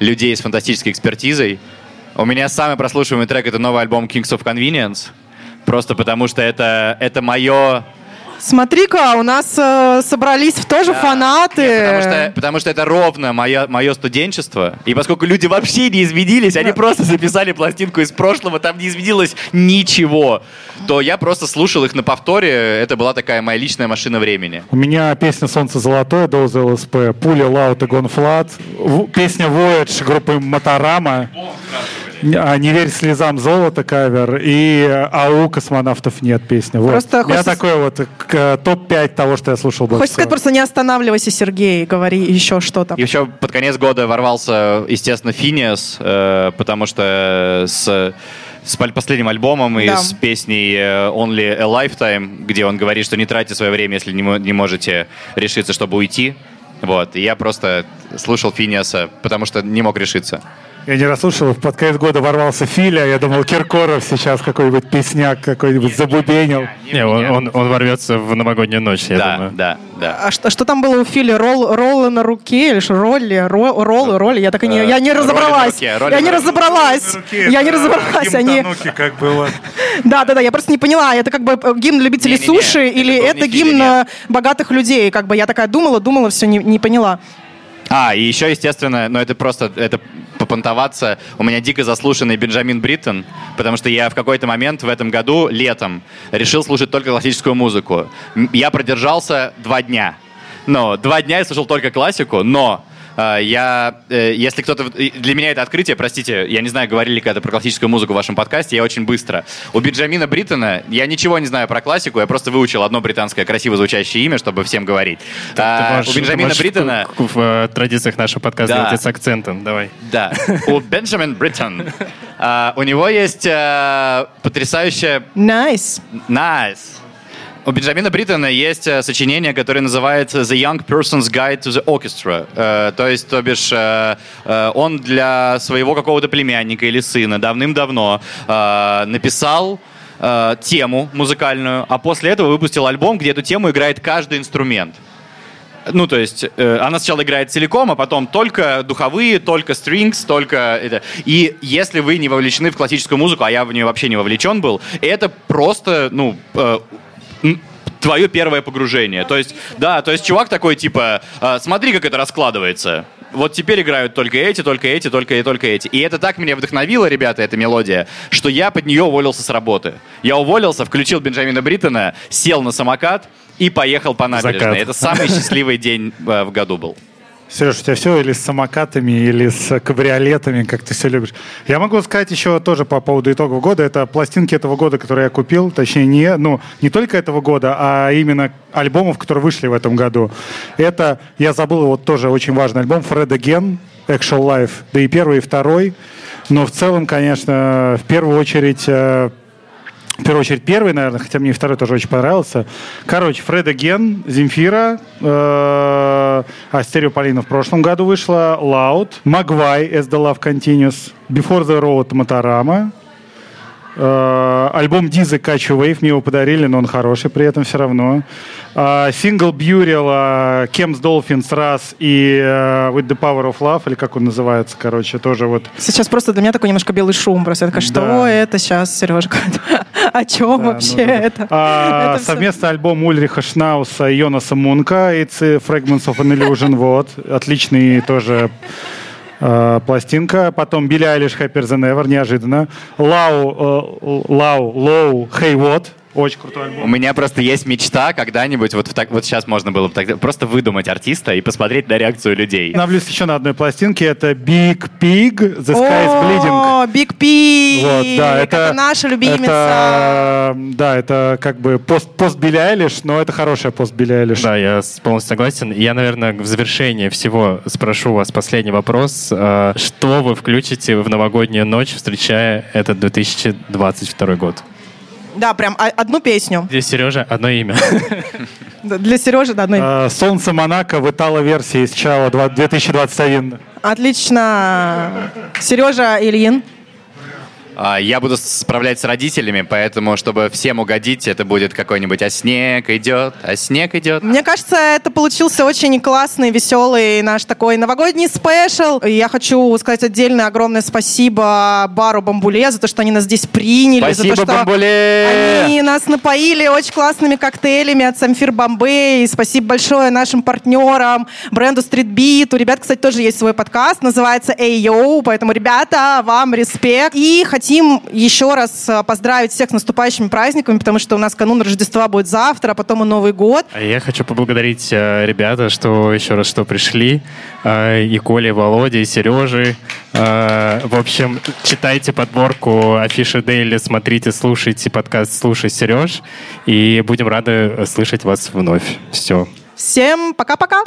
людей с фантастической экспертизой. У меня самый прослушиваемый трек — это новый альбом Kings of Convenience. Просто потому что это, это мое... Смотри-ка, у нас э, собрались тоже фанаты. Нет, потому, что, потому что это ровно мое, мое студенчество. И поскольку люди вообще не изменились, они просто записали пластинку из прошлого, там не изменилось ничего, то я просто слушал их на повторе. Это была такая моя личная машина времени. У меня песня «Солнце золотое» Доуза ЛСП, «Пуля Лаут и Гонфлат», в- песня «Voyage» группы Моторама, а «Не верь слезам золото» кавер и «АУ космонавтов нет» песня. Вот. Просто хочется- такой вот к- топ-5 того, что я слушал больше Хочешь сказать, просто не останавливайся, Сергей, говори еще что-то. И еще под конец года ворвался, естественно, Финиас, э, потому что с, с последним альбомом и Да. с песней э, Only a Lifetime, где он говорит, что не тратьте свое время, если не, не можете решиться, чтобы уйти. Вот. И я просто слушал Финиаса, потому что не мог решиться. Я не расслышал, под конец года ворвался Филя, я думал, Киркоров сейчас какой-нибудь песняк какой-нибудь забубенил. Не, он, он, он ворвется в новогоднюю ночь, я да, думаю. да, да. А что, что там было у Фили? Ролл, роллы на руке или что? Ролли, ро- роллы, ролли? Я так и не, Э, я не разобралась. руке, я не руке. разобралась. Я не разобралась. Они... как было. *laughs* Да, да, да, я просто не поняла, это как бы э, гимн любителей суши или это гимн нет. э, богатых людей. Как бы я такая думала, думала, все не, не поняла. А, и еще, естественно, но это просто, это попонтоваться. У меня дико заслушанный Бенджамин Бриттон, потому что я в какой-то момент в этом году, летом, решил слушать только классическую музыку. Я продержался два дня. Ну, два дня я слушал только классику, но я, э, если кто-то... Для меня это открытие, простите, я не знаю, говорили ли когда-то про классическую музыку в вашем подкасте, я очень быстро. У Бенджамина Бриттона я ничего не знаю про классику, я просто выучил одно британское красиво звучащее имя, чтобы всем говорить. Ты А, можешь- у ты Бенджамина Бриттона... в, в, э, традициях нашего подкаста Да. делать с акцентом. Давай. Да, у *laughs* Бенджамин Бриттон. а, у него есть э, потрясающая... Nice. Nice. У Бенджамина Бриттона есть э, сочинение, которое называется «The Young Person's Guide to the Orchestra». Э, то есть, то бишь, э, он для своего какого-то племянника или сына давным-давно написал тему музыкальную, а после этого выпустил альбом, где эту тему играет каждый инструмент. Ну, то есть, она сначала играет целиком, а потом только духовые, только strings, только это. И если вы не вовлечены в классическую музыку, а я в нее вообще не вовлечен был, это просто, ну, твое первое погружение. То есть, да, то есть чувак такой, типа, э, смотри, как это раскладывается. Вот теперь играют только эти, только эти, только и только эти. И это так меня вдохновило, ребята, эта мелодия, что я под нее уволился с работы. Я уволился, включил Бенджамина Бриттона, сел на самокат и поехал по набережной. Закат. Это самый счастливый день э, в году был. Сереж, у тебя все или с самокатами, или с кабриолетами, как ты все любишь. Я могу сказать еще тоже по поводу итогов года. Это пластинки этого года, которые я купил. Точнее, не, ну, не только этого года, а именно альбомов, которые вышли в этом году. Это, я забыл, вот тоже очень важный альбом Fred Again, Actual Life. Да и первый, и второй. Но в целом, конечно, в первую очередь... в первую очередь первый, наверное, хотя мне второй тоже очень понравился. Короче, Фреда Ген, Земфира, э, а Стереополина в прошлом году вышла, Loud, Магвай, As the Love Continues, Before the Road, Моторама, э, альбом Дизы Catch a Wave, мне его подарили, но он хороший при этом все равно. А, Сингл Бьюрил, Кемс Dolphins раз и э, With the Power of Love, или как он называется, короче, тоже вот Сейчас просто для меня такой немножко белый шум. Просто я такая, что Да. это сейчас, Сережка? О чем Да, вообще ну да. это? А, Это совместный альбом Ульриха Шнауса и Йонаса Мунка «It's a Fragments of an Illusion». Вот. Отличный тоже э, пластинка. Потом Билли Айлиш «Happier Than Ever», неожиданно. Лау, э, Лау, Лоу, «Hey What». Очень крутой У альбом. меня просто есть мечта когда-нибудь, вот, так, вот сейчас можно было бы так- просто выдумать артиста и посмотреть на реакцию людей. Остановлюсь еще на одной пластинке. Это Big Pig, The Sky is Bleeding. О, Биг Пи! Вот, да, это, наша любимица. это, да, это как бы пост, пост Билли Айлиш, но это хорошая пост Билли Айлиш. Да, я полностью согласен. Я, наверное, в завершение всего спрошу вас последний вопрос. Э, Что вы включите в новогоднюю ночь, встречая этот 2022 год? Да, прям одну песню. Здесь, Сережа, одно имя. *laughs* Для Сережи, да, одну. Э, Солнце Монако в итало-версии с Чао 2021. Отлично. Сережа Ильин. А, Я буду справлять с родителями, поэтому, чтобы всем угодить, это будет какой-нибудь «А снег идет, а снег идет». Мне кажется, это получился очень классный, веселый наш такой новогодний спешл. И я хочу сказать отдельное огромное спасибо бару Бамбуле за то, что они нас здесь приняли. Спасибо, за то, что Бамбуле! Они нас напоили очень классными коктейлями от Самфир Бомбей. Спасибо большое нашим партнерам, бренду Beat. У ребят, кстати, тоже есть свой подкаст, называется Ayo, поэтому, ребята, вам респект. И хотим еще раз э, поздравить всех с наступающими праздниками, потому что у нас канун Рождества будет завтра, а потом и Новый год. А Я хочу поблагодарить э, ребята, что еще раз, что пришли. Э, И Коля, и Володя, и Сережи. Э, В общем, читайте подборку Афиши Дейли, смотрите, слушайте подкаст «Слушай, Сереж». И будем рады слышать вас вновь. Все. Всем пока-пока!